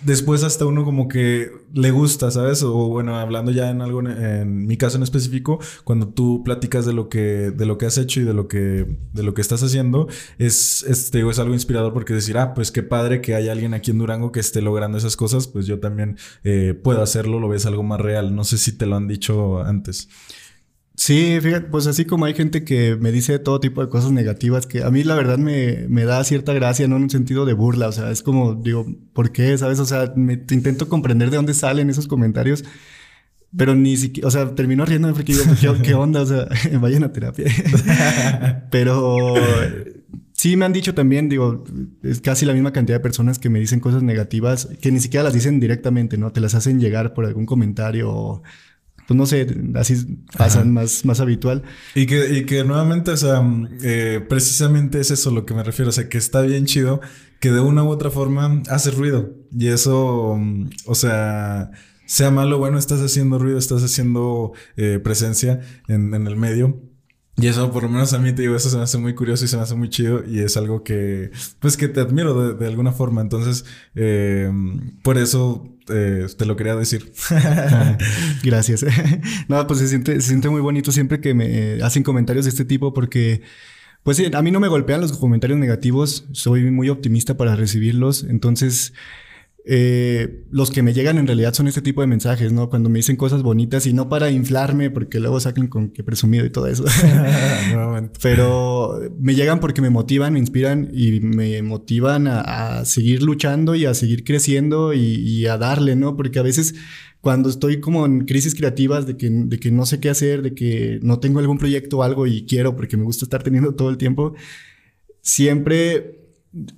después hasta uno como que le gusta, ¿sabes? O bueno, hablando ya en algo, en mi caso en específico, cuando tú platicas de lo que, de lo que has hecho y de lo que, de lo que estás haciendo, es, es, digo, es algo inspirador porque decir, ah, pues qué padre que hay alguien aquí en Durango que esté logrando esas cosas, pues yo también eh, puedo hacerlo, lo ves algo más real. No sé si te lo han dicho antes. Sí, fíjate, pues así como hay gente que me dice todo tipo de cosas negativas, que a mí la verdad me, me da cierta gracia, no en un sentido de burla, o sea, es como, digo, ¿por qué? ¿Sabes? O sea, me, intento comprender de dónde salen esos comentarios, pero ni siquiera, o sea, termino riendo porque digo, ¿qué, ¿qué onda? O sea, <laughs> vayan a terapia. <laughs> pero sí me han dicho también, digo, es casi la misma cantidad de personas que me dicen cosas negativas, que ni siquiera las dicen directamente, ¿no? Te las hacen llegar por algún comentario o pues no sé, así pasan más, más habitual. Y que, y que nuevamente, o sea, eh, precisamente es eso lo que me refiero, o sea, que está bien chido que de una u otra forma haces ruido. Y eso, o sea, sea malo o bueno, estás haciendo ruido, estás haciendo eh, presencia en, en el medio. Y eso, por lo menos a mí, te digo, eso se me hace muy curioso y se me hace muy chido y es algo que, pues, que te admiro de, alguna forma. Entonces, eh, por eso eh, te lo quería decir. <laughs> Gracias. <laughs> no, pues se siente, se siente muy bonito siempre que me hacen comentarios de este tipo porque, pues sí, a mí no me golpean los comentarios negativos. Soy muy optimista para recibirlos. Entonces, eh, los que me llegan en realidad son este tipo de mensajes, ¿no? Cuando me dicen cosas bonitas y no para inflarme, porque luego sacan con que presumido y todo eso. <laughs> Pero me llegan porque me motivan, me inspiran y me motivan a, seguir luchando y a seguir creciendo y, a darle, ¿no? Porque a veces cuando estoy como en crisis creativas de que, de que no sé qué hacer, de que no tengo algún proyecto o algo y quiero porque me gusta estar teniendo todo el tiempo, siempre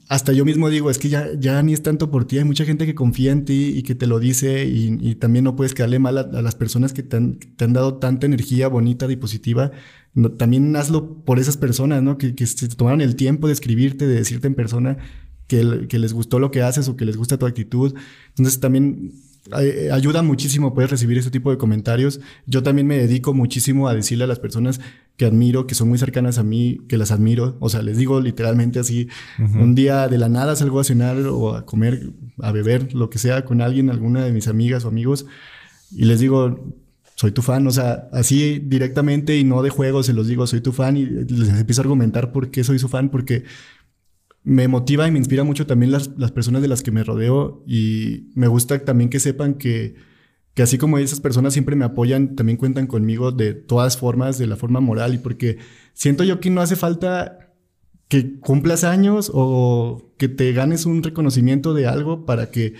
hasta yo mismo digo, es que ya, ya ni es tanto por ti, hay mucha gente que confía en ti y que te lo dice y, también no puedes quedarle mal a, las personas que te han, dado tanta energía bonita y positiva. también hazlo por esas personas, ¿no? Que, se tomaron el tiempo de escribirte, de decirte en persona que, que les gustó lo que haces o que les gusta tu actitud. Entonces también eh, ayuda muchísimo poder recibir ese tipo de comentarios. Yo también me dedico muchísimo a decirle a las personas que admiro, que son muy cercanas a mí, que las admiro. O sea, les digo literalmente así, un día de la nada salgo a cenar o a comer, a beber, lo que sea, con alguien, alguna de mis amigas o amigos, y les digo, soy tu fan, o sea, así directamente y no de juego, se los digo, soy tu fan y les empiezo a argumentar por qué soy su fan, porque me motiva y me inspira mucho también las, las, personas de las que me rodeo y me gusta también que sepan que, que así como esas personas siempre me apoyan, también cuentan conmigo de todas formas, de la forma moral y porque siento yo que no hace falta que cumplas años o que te ganes un reconocimiento de algo para que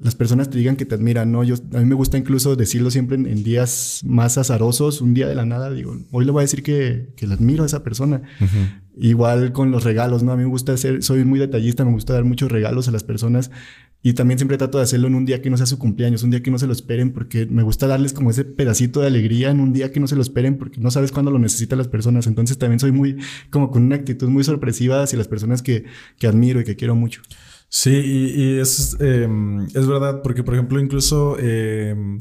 las personas te digan que te admiran, ¿no? Yo, a mí me gusta incluso decirlo siempre en, días más azarosos, un día de la nada, digo, hoy le voy a decir que, que le admiro a esa persona. Igual con los regalos, ¿no? A mí me gusta hacer, soy muy detallista, me gusta dar muchos regalos a las personas y también siempre trato de hacerlo en un día que no sea su cumpleaños, un día que no se lo esperen, porque me gusta darles como ese pedacito de alegría en un día que no se lo esperen, porque no sabes cuándo lo necesitan las personas. Entonces también soy muy, como con una actitud muy sorpresiva hacia las personas que, que admiro y que quiero mucho. Sí, y, es, em, es verdad, porque por ejemplo, incluso em,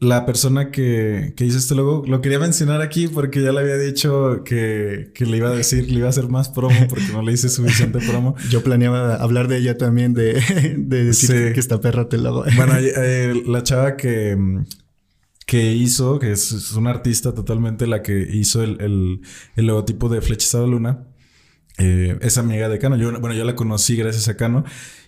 la persona que, que, hizo este logo, lo quería mencionar aquí porque ya le había dicho que, que, le iba a decir, le iba a hacer más promo porque no le hice suficiente promo. Yo planeaba hablar de ella también, de, de decir que esta perra te logo. Bueno, <laughs> eh, la chava que, que hizo, que es, una artista totalmente la que hizo el, el, el logotipo de la Luna eh, es amiga de Cano. Yo, bueno, yo la conocí gracias a Cano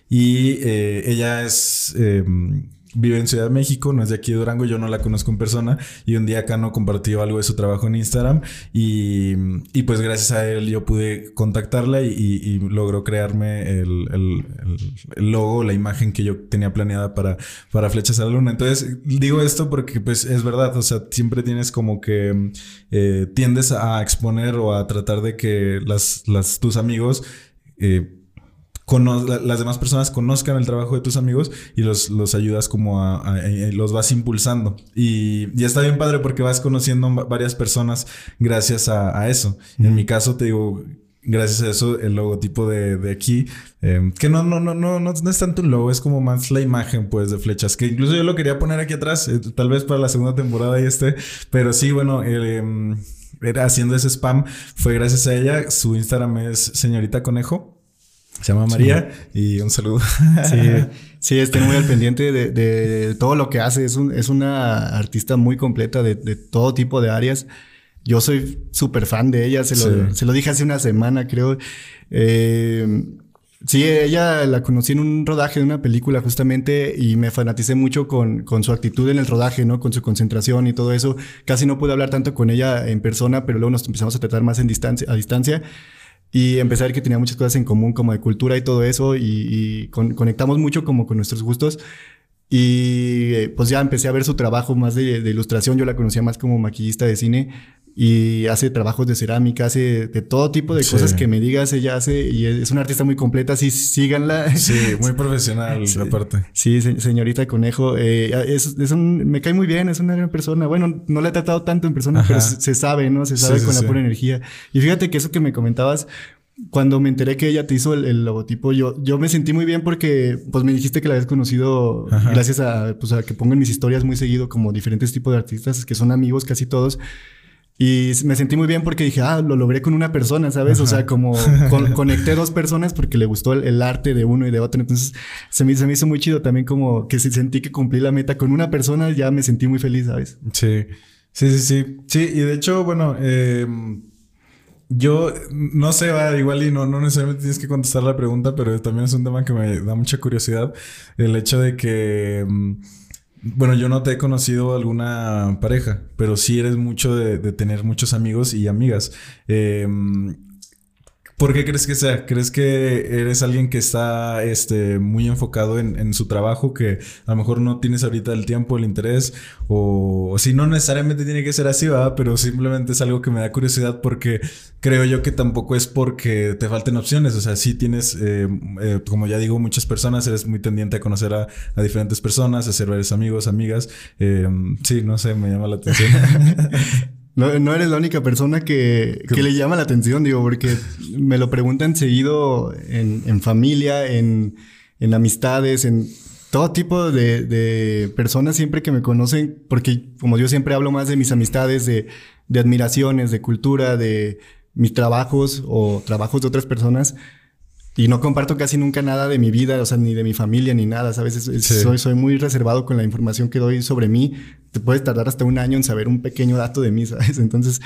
y eh, ella es em, vive en Ciudad de México, no es de aquí de Durango, yo no la conozco en persona y un día acá no compartió algo de su trabajo en Instagram y, y pues gracias a él yo pude contactarla y, y, logró crearme el, el, el, logo, la imagen que yo tenía planeada para, para Flechas a la Luna. Entonces digo esto porque pues es verdad, o sea, siempre tienes como que eh, tiendes a exponer o a tratar de que las, las tus amigos eh, las demás personas conozcan el trabajo de tus amigos y los, los ayudas como a, los vas impulsando. Y, y, está bien padre porque vas conociendo varias personas gracias a, eso. En mi caso te digo, gracias a eso el logotipo de, de aquí, em, que no, no, no, no, no, es tanto un logo, es como más la imagen pues de flechas, que incluso yo lo quería poner aquí atrás, eh, tal vez para la segunda temporada y este, pero sí, bueno, era haciendo ese spam fue gracias a ella, su Instagram es señorita conejo. Se llama María y un saludo. Sí, <laughs> sí, estoy muy al pendiente de, todo lo que hace. Es, un, es una artista muy completa de, todo tipo de áreas. Yo soy súper fan de ella, se lo, se lo, dije hace una semana, creo. Eh, sí, ella la conocí en un rodaje de una película justamente y me fanaticé mucho con, con, su actitud en el rodaje, ¿no? Con su concentración y todo eso. Casi no pude hablar tanto con ella en persona, pero luego nos empezamos a tratar más en distancia, a distancia. Y empecé a ver que tenía muchas cosas en común, como de cultura y todo eso, y, conectamos mucho como con nuestros gustos. Y eh, pues ya empecé a ver su trabajo más de, de, ilustración, yo la conocía más como maquillista de cine, y hace trabajos de cerámica, hace de todo tipo de cosas que me digas, ella hace y es una artista muy completa, sí, síganla. Sí, <laughs> muy profesional sí, aparte. Sí, señorita Conejo, eh, es, es un, me cae muy bien, es una gran persona. Bueno, no la he tratado tanto en persona, pero se, sabe, ¿no? Se sabe con la pura energía. Y fíjate que eso que me comentabas, cuando me enteré que ella te hizo el, logotipo, yo, yo me sentí muy bien porque pues me dijiste que la habías conocido gracias a, pues, a que pongo en mis historias muy seguido como diferentes tipos de artistas que son amigos casi todos. Y me sentí muy bien porque dije, ah, lo logré con una persona, ¿sabes? O sea, como <laughs> conecté dos personas porque le gustó el, arte de uno y de otro. Entonces se me, se me hizo muy chido también como que sentí que cumplí la meta con una persona, ya me sentí muy feliz, ¿sabes? Sí, sí, sí, sí. Sí, y de hecho, bueno, eh, yo no sé, va, igual y no, no necesariamente tienes que contestar la pregunta, pero también es un tema que me da mucha curiosidad. El hecho de que... Mm, bueno, yo no te he conocido alguna pareja, pero sí eres mucho de, tener muchos amigos y amigas. Eh, ¿Por qué crees que sea? ¿Crees que eres alguien que está este, muy enfocado en, su trabajo, que a lo mejor no tienes ahorita el tiempo, el interés? O, si no necesariamente tiene que ser así, ¿verdad? Pero simplemente es algo que me da curiosidad porque creo yo que tampoco es porque te falten opciones. O sea, sí tienes, eh, eh, como ya digo, muchas personas, eres muy tendiente a conocer a, diferentes personas, a hacer varios amigos, amigas. Eh, sí, no sé, me llama la atención. <laughs> No, no, eres la única persona que, que, le llama la atención, digo, porque <laughs> me lo preguntan seguido en, en familia, en, en, amistades, en todo tipo de, de, personas siempre que me conocen, porque como yo siempre hablo más de mis amistades, de, de admiraciones, de cultura, de mis trabajos o trabajos de otras personas, y no comparto casi nunca nada de mi vida, o sea, ni de mi familia, ni nada, ¿sabes? Soy, soy muy reservado con la información que doy sobre mí. Te puedes tardar hasta un año en saber un pequeño dato de mí, <laughs> ¿sabes? Entonces,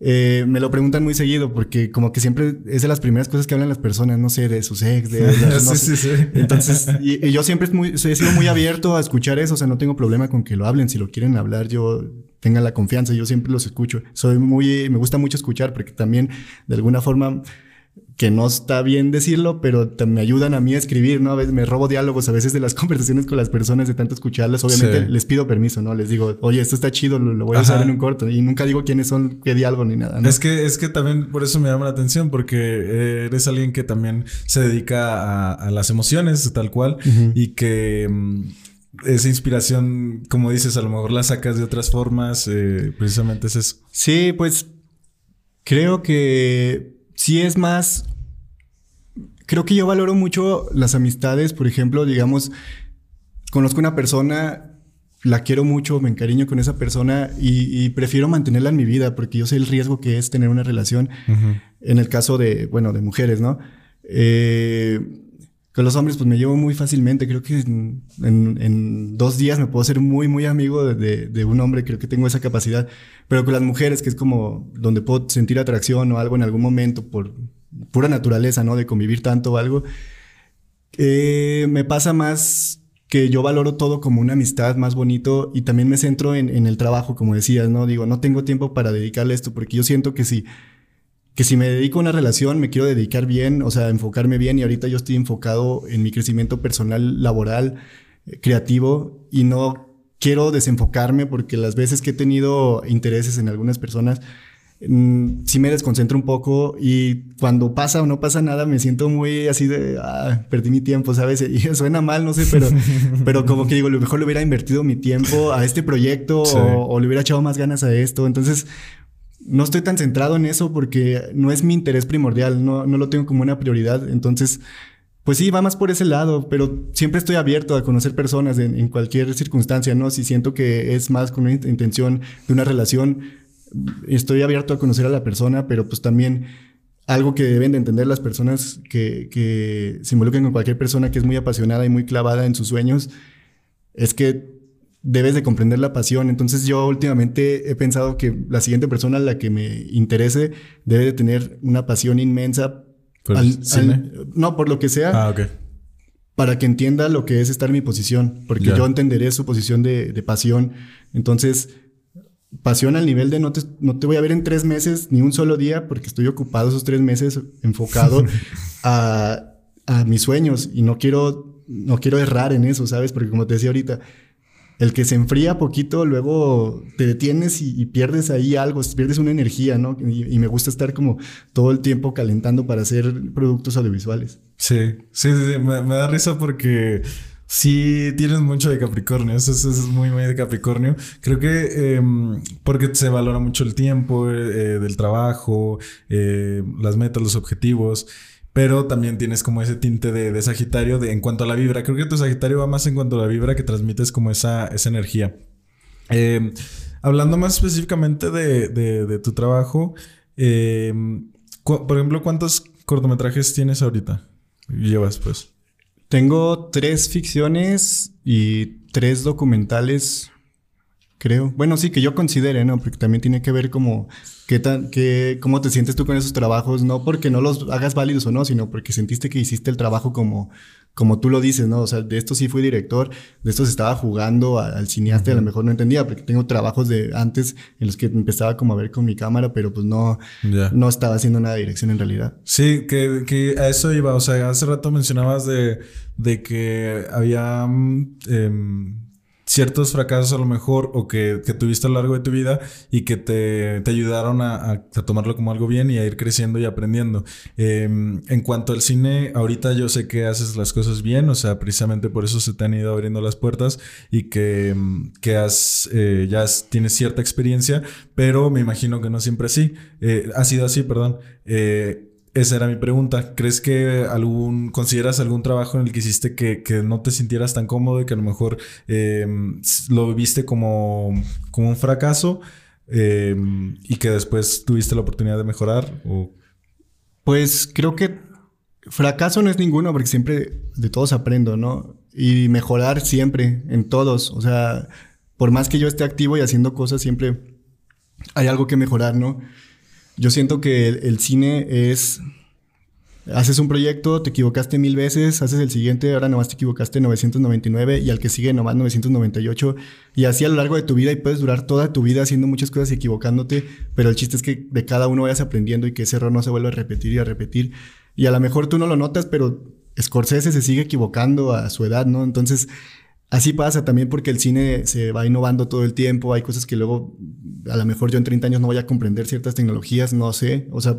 eh, me lo preguntan muy seguido porque como que siempre es de las primeras cosas que hablan las personas, no sé, de sus ex, de... sí, sí, sí. Entonces, <laughs> y, yo siempre muy, he sido muy abierto a escuchar eso, o sea, no tengo problema con que lo hablen, si lo quieren hablar, yo tenga la confianza, yo siempre los escucho. Soy muy, me gusta mucho escuchar porque también de alguna forma que no está bien decirlo, pero me ayudan a mí a escribir, ¿no? A veces me robo diálogos a veces de las <laughs> conversaciones con las personas de tanto escucharlas. Obviamente les pido permiso, ¿no? Les digo, oye, esto está chido, lo, voy a usar en un corto. Y nunca digo quiénes son, qué diálogo ni nada, Es que, es que también por eso me llama la atención, porque eres alguien que también se dedica a, las emociones, tal cual, y que... Mm, esa inspiración, como dices, a lo mejor la sacas de otras formas, eh, precisamente es eso. Sí, pues creo que sí es más, creo que yo valoro mucho las amistades, por ejemplo, digamos, conozco una persona, la quiero mucho, me encariño con esa persona y, prefiero mantenerla en mi vida porque yo sé el riesgo que es tener una relación en el caso de, bueno, de mujeres, ¿no? Eh, con los hombres, pues me llevo muy fácilmente. Creo que en, dos días me puedo ser muy, muy amigo de, un hombre. Creo que tengo esa capacidad. Pero con las mujeres, que es como donde puedo sentir atracción o algo en algún momento por pura naturaleza, ¿no? De convivir tanto o algo. Eh, me pasa más que yo valoro todo como una amistad más bonito y también me centro en, en el trabajo, como decías, ¿no? Digo, no tengo tiempo para dedicarle esto porque yo siento que si que si me dedico a una relación me quiero dedicar bien, o sea, enfocarme bien y ahorita yo estoy enfocado en mi crecimiento personal, laboral, eh, creativo y no quiero desenfocarme porque las veces que he tenido intereses en algunas personas, mm, sí me desconcentro un poco y cuando pasa o no pasa nada me siento muy así de, ah, perdí mi tiempo, ¿sabes? <laughs> Y suena mal, no sé, pero, <laughs> pero como que digo, lo mejor le hubiera invertido mi tiempo a este proyecto o, o, le hubiera echado más ganas a esto. Entonces, no estoy tan centrado en eso porque no es mi interés primordial, no, no lo tengo como una prioridad. Entonces, pues sí, va más por ese lado, pero siempre estoy abierto a conocer personas en, cualquier circunstancia, ¿no? Si siento que es más con una intención de una relación, estoy abierto a conocer a la persona, pero pues también algo que deben de entender las personas que, que se involucran con cualquier persona que es muy apasionada y muy clavada en sus sueños, es que debes de comprender la pasión. Entonces yo últimamente he pensado que la siguiente persona a la que me interese debe de tener una pasión inmensa. no, por lo que sea. Ah, ok. Para que entienda lo que es estar en mi posición. Porque yo entenderé su posición de, pasión. Entonces, pasión al nivel de no te, no te voy a ver en tres meses ni un solo día porque estoy ocupado esos tres meses enfocado <laughs> a, a mis sueños y no quiero, no quiero errar en eso, ¿sabes? Porque como te decía ahorita, el que se enfría poquito, luego te detienes y, pierdes ahí algo, pierdes una energía, ¿no? Y, me gusta estar como todo el tiempo calentando para hacer productos audiovisuales. Sí, sí, sí, Me, da risa porque sí tienes mucho de Capricornio, eso, es muy, muy de Capricornio. Creo que em, porque se valora mucho el tiempo eh, del trabajo, eh, las metas, los objetivos. Pero también tienes como ese tinte de, Sagitario de, en cuanto a la vibra. Creo que tu Sagitario va más en cuanto a la vibra que transmites como esa, esa energía. Em, hablando más específicamente de, tu trabajo, eh, por ejemplo, ¿cuántos cortometrajes tienes ahorita? Llevas, pues. Tengo tres ficciones y tres documentales, creo. Bueno, sí, que yo considere, ¿no? Porque también tiene que ver como qué tan, qué, cómo te sientes tú con esos trabajos, no porque no los hagas válidos o no, sino porque sentiste que hiciste el trabajo como, como tú lo dices, ¿no? O sea, de esto sí fui director, de esto se estaba jugando al cineasta a lo mejor no entendía, porque tengo trabajos de antes en los que empezaba como a ver con mi cámara, pero pues no, no estaba haciendo nada de dirección en realidad. Sí, que, que a eso iba, o sea, hace rato mencionabas de, de que había... Mm, em, ciertos fracasos a lo mejor o que, tuviste a lo largo de tu vida y que te, ayudaron a, tomarlo como algo bien y a ir creciendo y aprendiendo. Em, en cuanto al cine, ahorita yo sé que haces las cosas bien, o sea, precisamente por eso se te han ido abriendo las puertas y que, em, que has, eh, ya tienes cierta experiencia, pero me imagino que no siempre así. Eh, ha sido así, perdón. Eh, esa era mi pregunta. ¿Crees que algún, consideras algún trabajo en el que hiciste que, no te sintieras tan cómodo y que a lo mejor em, lo viste como, como un fracaso em, y que después tuviste la oportunidad de mejorar? Pues creo que fracaso no es ninguno porque siempre de todos aprendo, ¿no? Y mejorar siempre, en todos. O sea, por más que yo esté activo y haciendo cosas, siempre hay algo que mejorar, ¿no? Yo siento que el, cine es haces un proyecto, te equivocaste mil veces, haces el siguiente, ahora nomás te equivocaste 999 y al que sigue nomás 998 y así a lo largo de tu vida y puedes durar toda tu vida haciendo muchas cosas y equivocándote, pero el chiste es que de cada uno vayas aprendiendo y que ese error no se vuelva a repetir y a repetir y a lo mejor tú no lo notas, pero Scorsese se sigue equivocando a su edad, ¿no? Entonces Así pasa también porque el cine se va innovando todo el tiempo, hay cosas que luego a lo mejor yo en 30 años no voy a comprender ciertas tecnologías, no sé, o sea,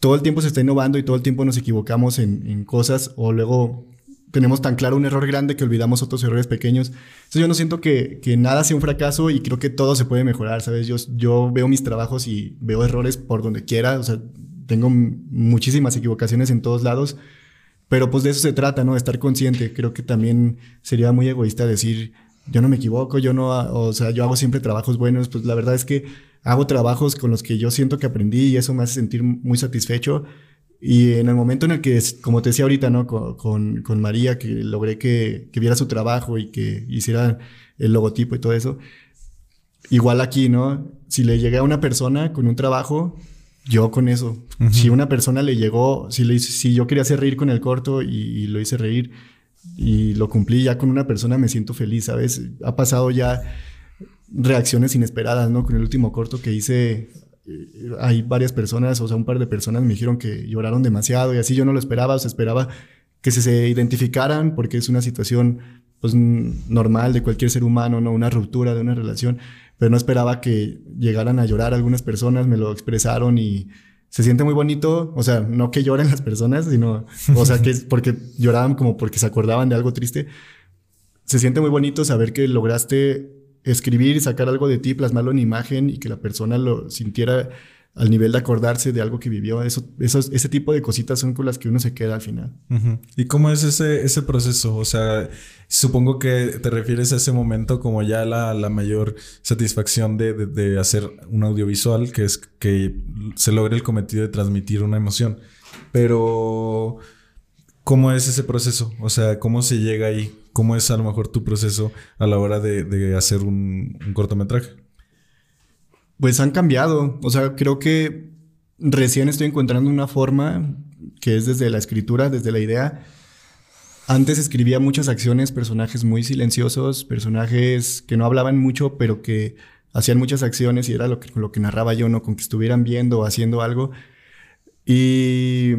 todo el tiempo se está innovando y todo el tiempo nos equivocamos en, cosas o luego tenemos tan claro un error grande que olvidamos otros errores pequeños. Entonces yo no siento que, nada sea un fracaso y creo que todo se puede mejorar, ¿sabes? Yo, yo veo mis trabajos y veo errores por donde quiera, o sea, tengo muchísimas equivocaciones en todos lados pero pues de eso se trata, ¿no? Estar consciente. Creo que también sería muy egoísta decir, yo no me equivoco, yo no, o sea, yo hago siempre trabajos buenos. Pues la verdad es que hago trabajos con los que yo siento que aprendí y eso me hace sentir muy satisfecho. Y en el momento en el que, como te decía ahorita, ¿no? Con, con, María, que logré que, que, viera su trabajo y que hiciera el logotipo y todo eso. Igual aquí, ¿no? Si le llegué a una persona con un trabajo, yo con eso. Si una persona le llegó, si, le, si yo quería hacer reír con el corto y, lo hice reír y lo cumplí ya con una persona, me siento feliz, ¿sabes? Ha pasado ya reacciones inesperadas, ¿no? Con el último corto que hice, eh, hay varias personas, o sea, un par de personas me dijeron que lloraron demasiado y así yo no lo esperaba, o sea, esperaba que se, se identificaran porque es una situación pues normal de cualquier ser humano, ¿no? Una ruptura de una relación pero no esperaba que llegaran a llorar algunas personas, me lo expresaron y se siente muy bonito, o sea, no que lloren las personas, sino, o sea, que es <laughs> porque lloraban como porque se acordaban de algo triste. Se siente muy bonito saber que lograste escribir y sacar algo de ti, plasmarlo en imagen y que la persona lo sintiera al nivel de acordarse de algo que vivió. Eso, ese tipo de cositas son con las que uno se queda al final. ¿Y cómo es ese, ese proceso? O sea, supongo que te refieres a ese momento como ya la, la mayor satisfacción de, de, hacer un audiovisual, que es que se logre el cometido de transmitir una emoción. Pero, ¿cómo es ese proceso? O sea, ¿cómo se llega ahí? ¿Cómo es a lo mejor tu proceso a la hora de, de hacer un, un cortometraje? Pues han cambiado. O sea, creo que recién estoy encontrando una forma que es desde la escritura, desde la idea. Antes escribía muchas acciones, personajes muy silenciosos, personajes que no hablaban mucho, pero que hacían muchas acciones y era lo que, lo que narraba yo, ¿no? Con que estuvieran viendo o haciendo algo. Y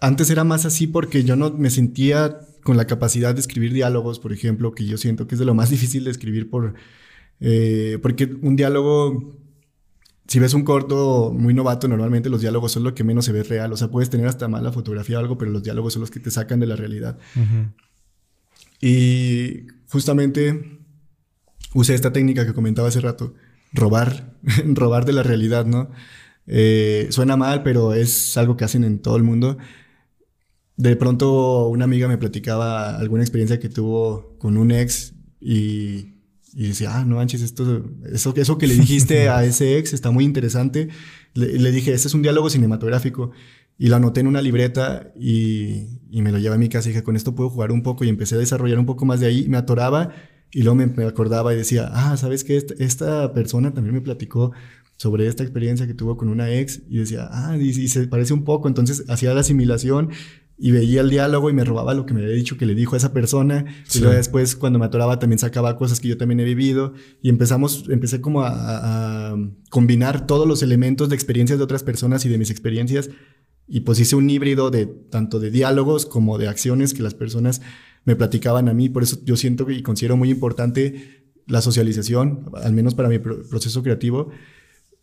antes era más así porque yo no me sentía con la capacidad de escribir diálogos, por ejemplo, que yo siento que es de lo más <laughs> difícil de escribir por, eh, porque un diálogo si ves un corto muy novato, normalmente los diálogos son lo que menos se ve real. O sea, puedes tener hasta mala fotografía o algo, pero los diálogos son los que te sacan de la realidad. Y justamente usé esta técnica que comentaba hace rato, robar, <laughs> robar de la realidad, ¿no? Eh, suena mal, pero es algo que hacen en todo el mundo. De pronto una amiga me platicaba alguna experiencia que tuvo con un ex y y decía, ah, no manches, esto, eso, eso que le dijiste a <laughs> ese ex está muy interesante. Le, le, dije, este es un diálogo cinematográfico. Y lo anoté en una libreta y, y, me lo llevé a mi casa y dije, con esto puedo jugar un poco y empecé a desarrollar un poco más de ahí. Me atoraba y luego me, me acordaba y decía, ah, ¿sabes qué? Esta, esta, persona también me platicó sobre esta experiencia que tuvo con una ex y decía, ah, y, y se parece un poco. Entonces hacía la asimilación y veía el diálogo y me robaba lo que me había dicho que le dijo a esa persona. Sí. Y luego después, cuando me atoraba, también sacaba cosas que yo también he vivido. Y empezamos, empecé como a, a, combinar todos los elementos de experiencias de otras personas y de mis experiencias. Y pues hice un híbrido de tanto de diálogos como de acciones que las personas me platicaban a mí. Por eso yo siento y considero muy importante la socialización, al menos para mi proceso creativo.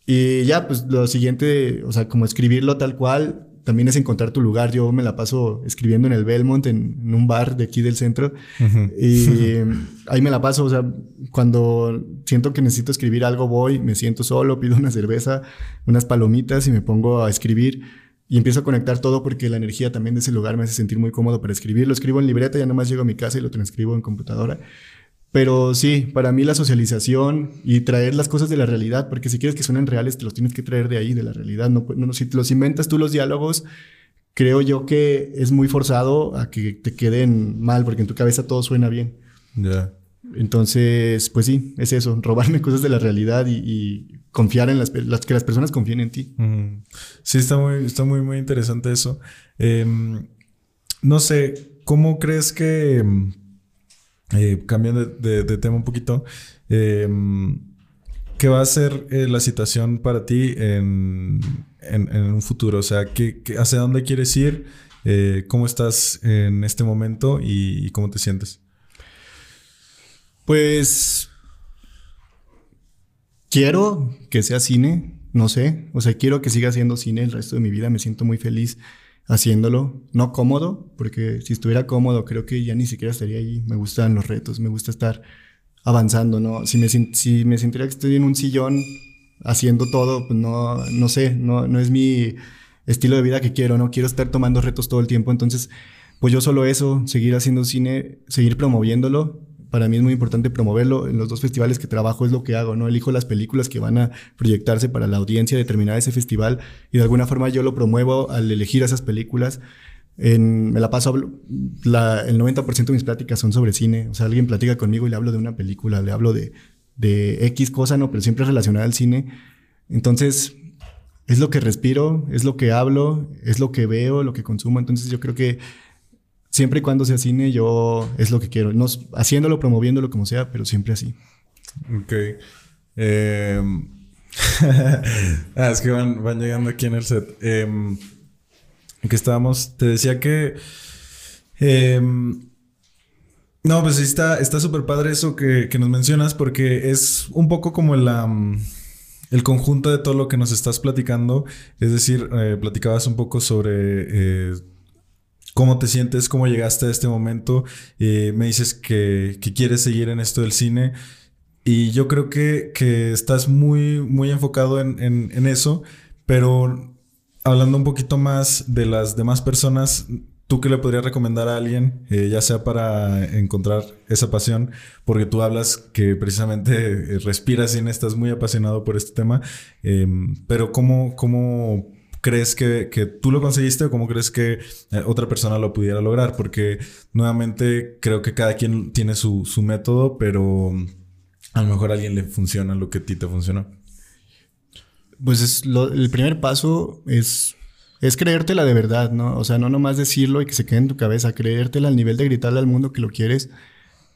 Y ya, pues lo siguiente, o sea, como escribirlo tal cual, también es encontrar tu lugar. Yo me la paso escribiendo en el Belmont, en, en un bar de aquí del centro. Uh -huh. Y ahí me la paso. O sea, cuando siento que necesito escribir algo, voy, me siento solo, pido una cerveza, unas palomitas y me pongo a escribir. Y empiezo a conectar todo porque la energía también de ese lugar me hace sentir muy cómodo para escribir. Lo escribo en libreta, ya nomás llego a mi casa y lo transcribo en computadora. Pero sí, para mí la socialización y traer las cosas de la realidad, porque si quieres que suenen reales, te los tienes que traer de ahí, de la realidad. No, no, si te los inventas tú los diálogos, creo yo que es muy forzado a que te queden mal, porque en tu cabeza todo suena bien. Ya. Yeah. Entonces, pues sí, es eso, robarme <laughs> cosas de la realidad y, y confiar en las, las, que las personas confíen en ti. Mm. Sí, está muy, está muy, muy interesante eso. Eh, no sé, ¿cómo crees que eh, cambiando de, tema un poquito, eh, ¿qué va a ser eh, la situación para ti en, un futuro? O sea, ¿qué, hacia dónde quieres ir? Eh, ¿Cómo estás en este momento y, cómo te sientes? Pues quiero que sea cine, no sé, o sea, quiero que siga siendo cine el resto de mi vida, me siento muy feliz haciéndolo, no cómodo, porque si estuviera cómodo creo que ya ni siquiera estaría ahí. Me gustan los retos, me gusta estar avanzando, ¿no? Si me, si me sintiera que estoy en un sillón haciendo todo, pues no, no sé, no, no es mi estilo de vida que quiero, ¿no? Quiero estar tomando retos todo el tiempo, entonces, pues yo solo eso, seguir haciendo cine, seguir promoviéndolo, para mí es muy importante promoverlo. En los dos festivales que trabajo es lo que hago, ¿no? Elijo las películas que van a proyectarse para la audiencia determinada de ese festival y de alguna forma yo lo promuevo al elegir esas películas. En, me la paso, la, el 90% de mis pláticas son sobre cine. O sea, alguien platica conmigo y le hablo de una película, le hablo de, de X cosa, no, pero siempre relacionada al cine. Entonces, es lo que respiro, es lo que hablo, es lo que veo, lo que consumo. Entonces, yo creo que siempre y cuando sea cine, yo es lo que quiero. No, haciéndolo, promoviéndolo como sea, pero siempre así. Ok. Eh... <laughs> ah, es que van, van, llegando aquí en el set. Eh, que estábamos. Te decía que. Eh, no, pues está súper padre eso que, que, nos mencionas, porque es un poco como la. El conjunto de todo lo que nos estás platicando. Es decir, eh, platicabas un poco sobre eh, cómo te sientes, cómo llegaste a este momento. Eh, me dices que, quieres seguir en esto del cine. Y yo creo que, estás muy, enfocado en, eso. Pero hablando un poquito más de las demás personas, ¿tú qué le podrías recomendar a alguien, eh, ya sea para encontrar esa pasión? Porque tú hablas que precisamente eh, respiras cine, estás muy apasionado por este tema. Eh, pero ¿cómo, cómo crees que, que, tú lo conseguiste o cómo crees que eh, otra persona lo pudiera lograr? Porque nuevamente creo que cada quien tiene su, su método, pero a lo mejor a alguien le funciona lo que a ti te funcionó. Pues es lo, el primer paso es, es creértela de verdad, ¿no? O sea, no nomás decirlo y que se quede en tu cabeza, creértela al nivel de gritarle al mundo que lo quieres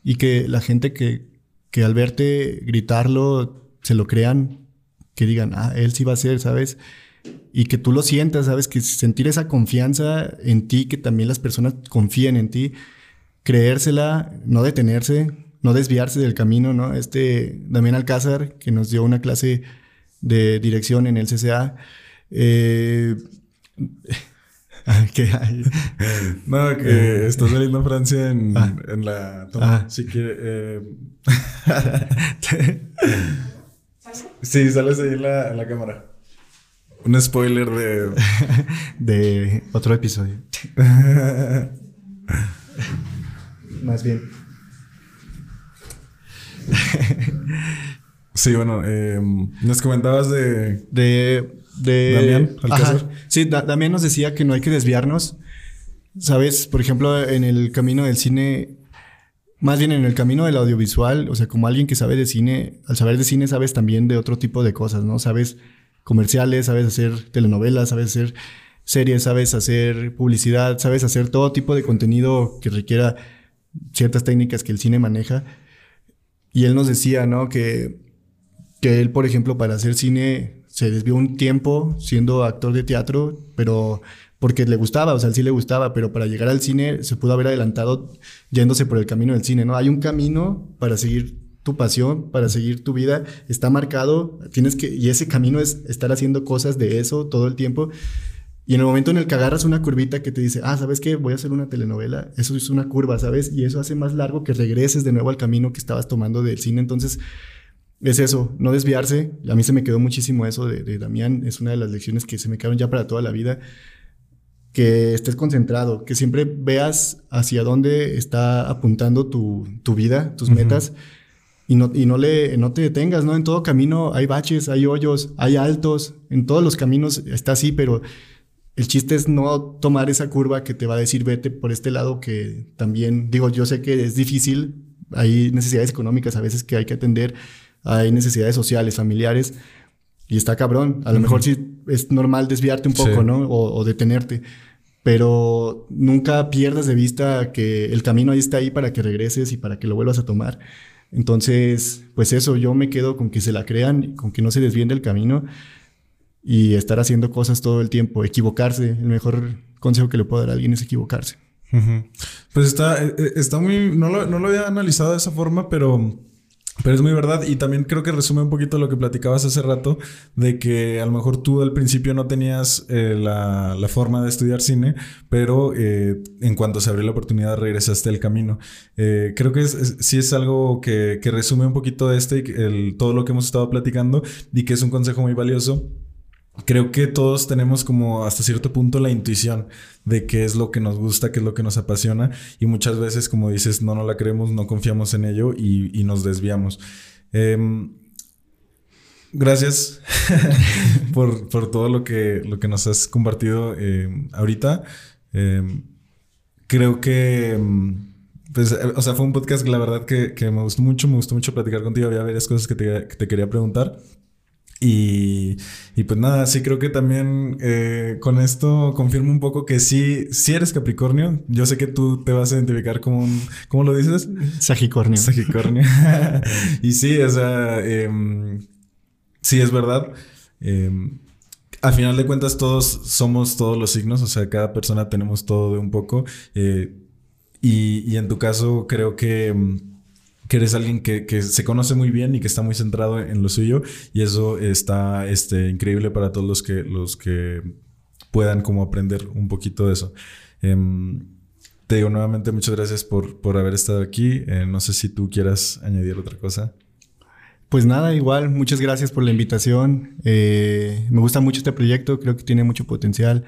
y que la gente que, que al verte gritarlo se lo crean, que digan, ah, él sí va a ser, ¿sabes? Y que tú lo sientas, ¿sabes? Que sentir esa confianza en ti, que también las personas confíen en ti, creérsela, no detenerse, no desviarse del camino, ¿no? Este Damián Alcázar, que nos dio una clase de dirección en el CCA, eh, <laughs> ¿Qué hay? No, que eh, está saliendo Francia en, <laughs> ah, en la toma. Ah, si quiere. Eh... <laughs> sí, sales ahí en la, en la cámara. Un spoiler de. <laughs> de otro episodio. <laughs> Más bien. Sí, bueno, eh, nos comentabas de... De... de Damián Ajá. Sí, Damián nos decía que no hay que desviarnos. Sabes, por ejemplo, en el camino del cine, más bien en el camino del audiovisual, o sea, como alguien que sabe de cine, al saber de cine sabes también de otro tipo de cosas, ¿no? Sabes comerciales, sabes hacer telenovelas, sabes hacer series, sabes hacer publicidad, sabes hacer todo tipo de contenido que requiera ciertas técnicas que el cine maneja. Y él nos decía, ¿no? Que, que él, por ejemplo, para hacer cine se desvió un tiempo siendo actor de teatro, pero porque le gustaba, o sea, él sí le gustaba, pero para llegar al cine se pudo haber adelantado yéndose por el camino del cine, ¿no? Hay un camino para seguir tu pasión, para seguir tu vida, está marcado, tienes que, y ese camino es estar haciendo cosas de eso todo el tiempo. Y en el momento en el que agarras una curvita que te dice, ah, ¿sabes qué? Voy a hacer una telenovela, eso es una curva, ¿sabes? Y eso hace más largo que regreses de nuevo al camino que estabas tomando del cine. Entonces, es eso, no desviarse. A mí se me quedó muchísimo eso de, de Damián, es una de las lecciones que se me quedaron ya para toda la vida que estés concentrado, que siempre veas hacia dónde está apuntando tu, tu vida, tus metas, y no, y no, le, no te detengas, ¿no? En todo camino hay baches, hay hoyos, hay altos, en todos los caminos está así, pero el chiste es no tomar esa curva que te va a decir vete por este lado que también, digo, yo sé que es difícil, hay necesidades económicas a veces que hay que atender, hay necesidades sociales, familiares, y está cabrón. A lo mejor sí es normal desviarte un poco, ¿no? O, detenerte. Pero nunca pierdas de vista que el camino ahí está ahí para que regreses y para que lo vuelvas a tomar. Entonces, pues eso, yo me quedo con que se la crean, con que no se desvíen del camino y estar haciendo cosas todo el tiempo. Equivocarse, el mejor consejo que le puedo dar a alguien es equivocarse. Pues está, eh, eh, está muy, no lo, no lo había analizado de esa forma, pero pero es muy verdad y también creo que resume un poquito lo que platicabas hace rato de que a lo mejor tú al principio no tenías eh, la, la, forma de estudiar cine, pero eh, en cuanto se abrió la oportunidad regresaste al camino. Eh, creo que es, sí es algo que, que, resume un poquito este, el, todo lo que hemos estado platicando y que es un consejo muy valioso creo que todos tenemos como hasta cierto punto la intuición de qué es lo que nos gusta, qué es lo que nos apasiona y muchas veces como dices no no la creemos, no confiamos en ello y, nos desviamos. Em, gracias <laughs> por, todo lo que, lo que nos has compartido em, ahorita. Em, creo que... Pues, o sea, fue un podcast que la verdad que, me gustó mucho, me gustó mucho platicar contigo, había varias cosas que te, que te quería preguntar. Y, y, pues nada, sí creo que también eh, con esto confirmo un poco que sí, sí eres Capricornio. Yo sé que tú te vas a identificar como un, ¿cómo lo dices? Sagicornio. Sagicornio. <laughs> <laughs> y sí, o sea, em, sí es verdad. Eh, al final de cuentas todos somos todos los signos, o sea, cada persona tenemos todo de un poco. Eh, y, y, en tu caso creo que em, que eres alguien que, que, se conoce muy bien y que está muy centrado en lo suyo y eso está este, increíble para todos los que, los que puedan como aprender un poquito de eso. Em, te digo nuevamente muchas gracias por, por haber estado aquí. Eh, no sé si tú quieras añadir otra cosa. Pues nada, igual, muchas gracias por la invitación. Eh, me gusta mucho este proyecto, creo que tiene mucho potencial.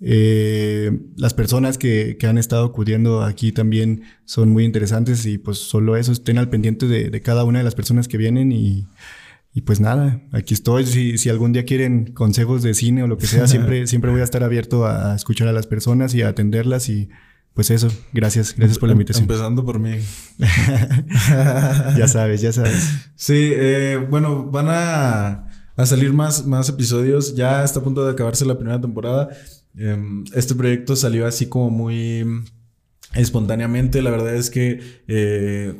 Eh, las personas que, que, han estado acudiendo aquí también son muy interesantes y pues solo eso, estén al pendiente de, de cada una de las personas que vienen y, y pues nada, aquí estoy. Si, si, algún día quieren consejos de cine o lo que sea, <laughs> siempre, siempre voy a estar abierto a escuchar a las personas y a atenderlas y pues eso, gracias, gracias por la invitación. Empezando por mí. <laughs> ya sabes, ya sabes. Sí, eh, bueno, van a, a salir más, más episodios. Ya está a punto de acabarse la primera temporada. Em, este proyecto salió así como muy espontáneamente. La verdad es que eh,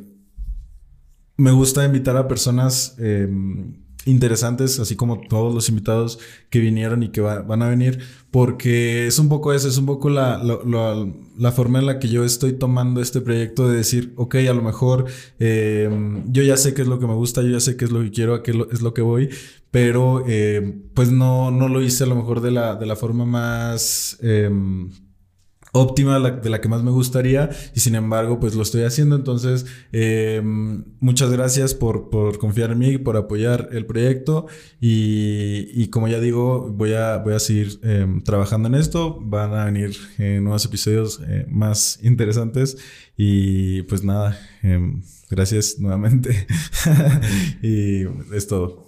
me gusta invitar a personas em, interesantes, así como todos los invitados que vinieron y que van a venir, porque es un poco eso, es un poco la, la, forma en la que yo estoy tomando este proyecto de decir, ok, a lo mejor em, yo ya sé qué es lo que me gusta, yo ya sé qué es lo que quiero, a qué es lo que voy, pero eh, pues no, no lo hice a lo mejor de la, de la forma más... Eh, óptima de la que más me gustaría y sin embargo pues lo estoy haciendo. Entonces eh, muchas gracias por, por, confiar en mí por apoyar el proyecto y, y como ya digo voy a, voy a seguir eh, trabajando en esto. Van a venir eh, nuevos episodios más interesantes. Y pues nada gracias nuevamente. <laughs> Y es todo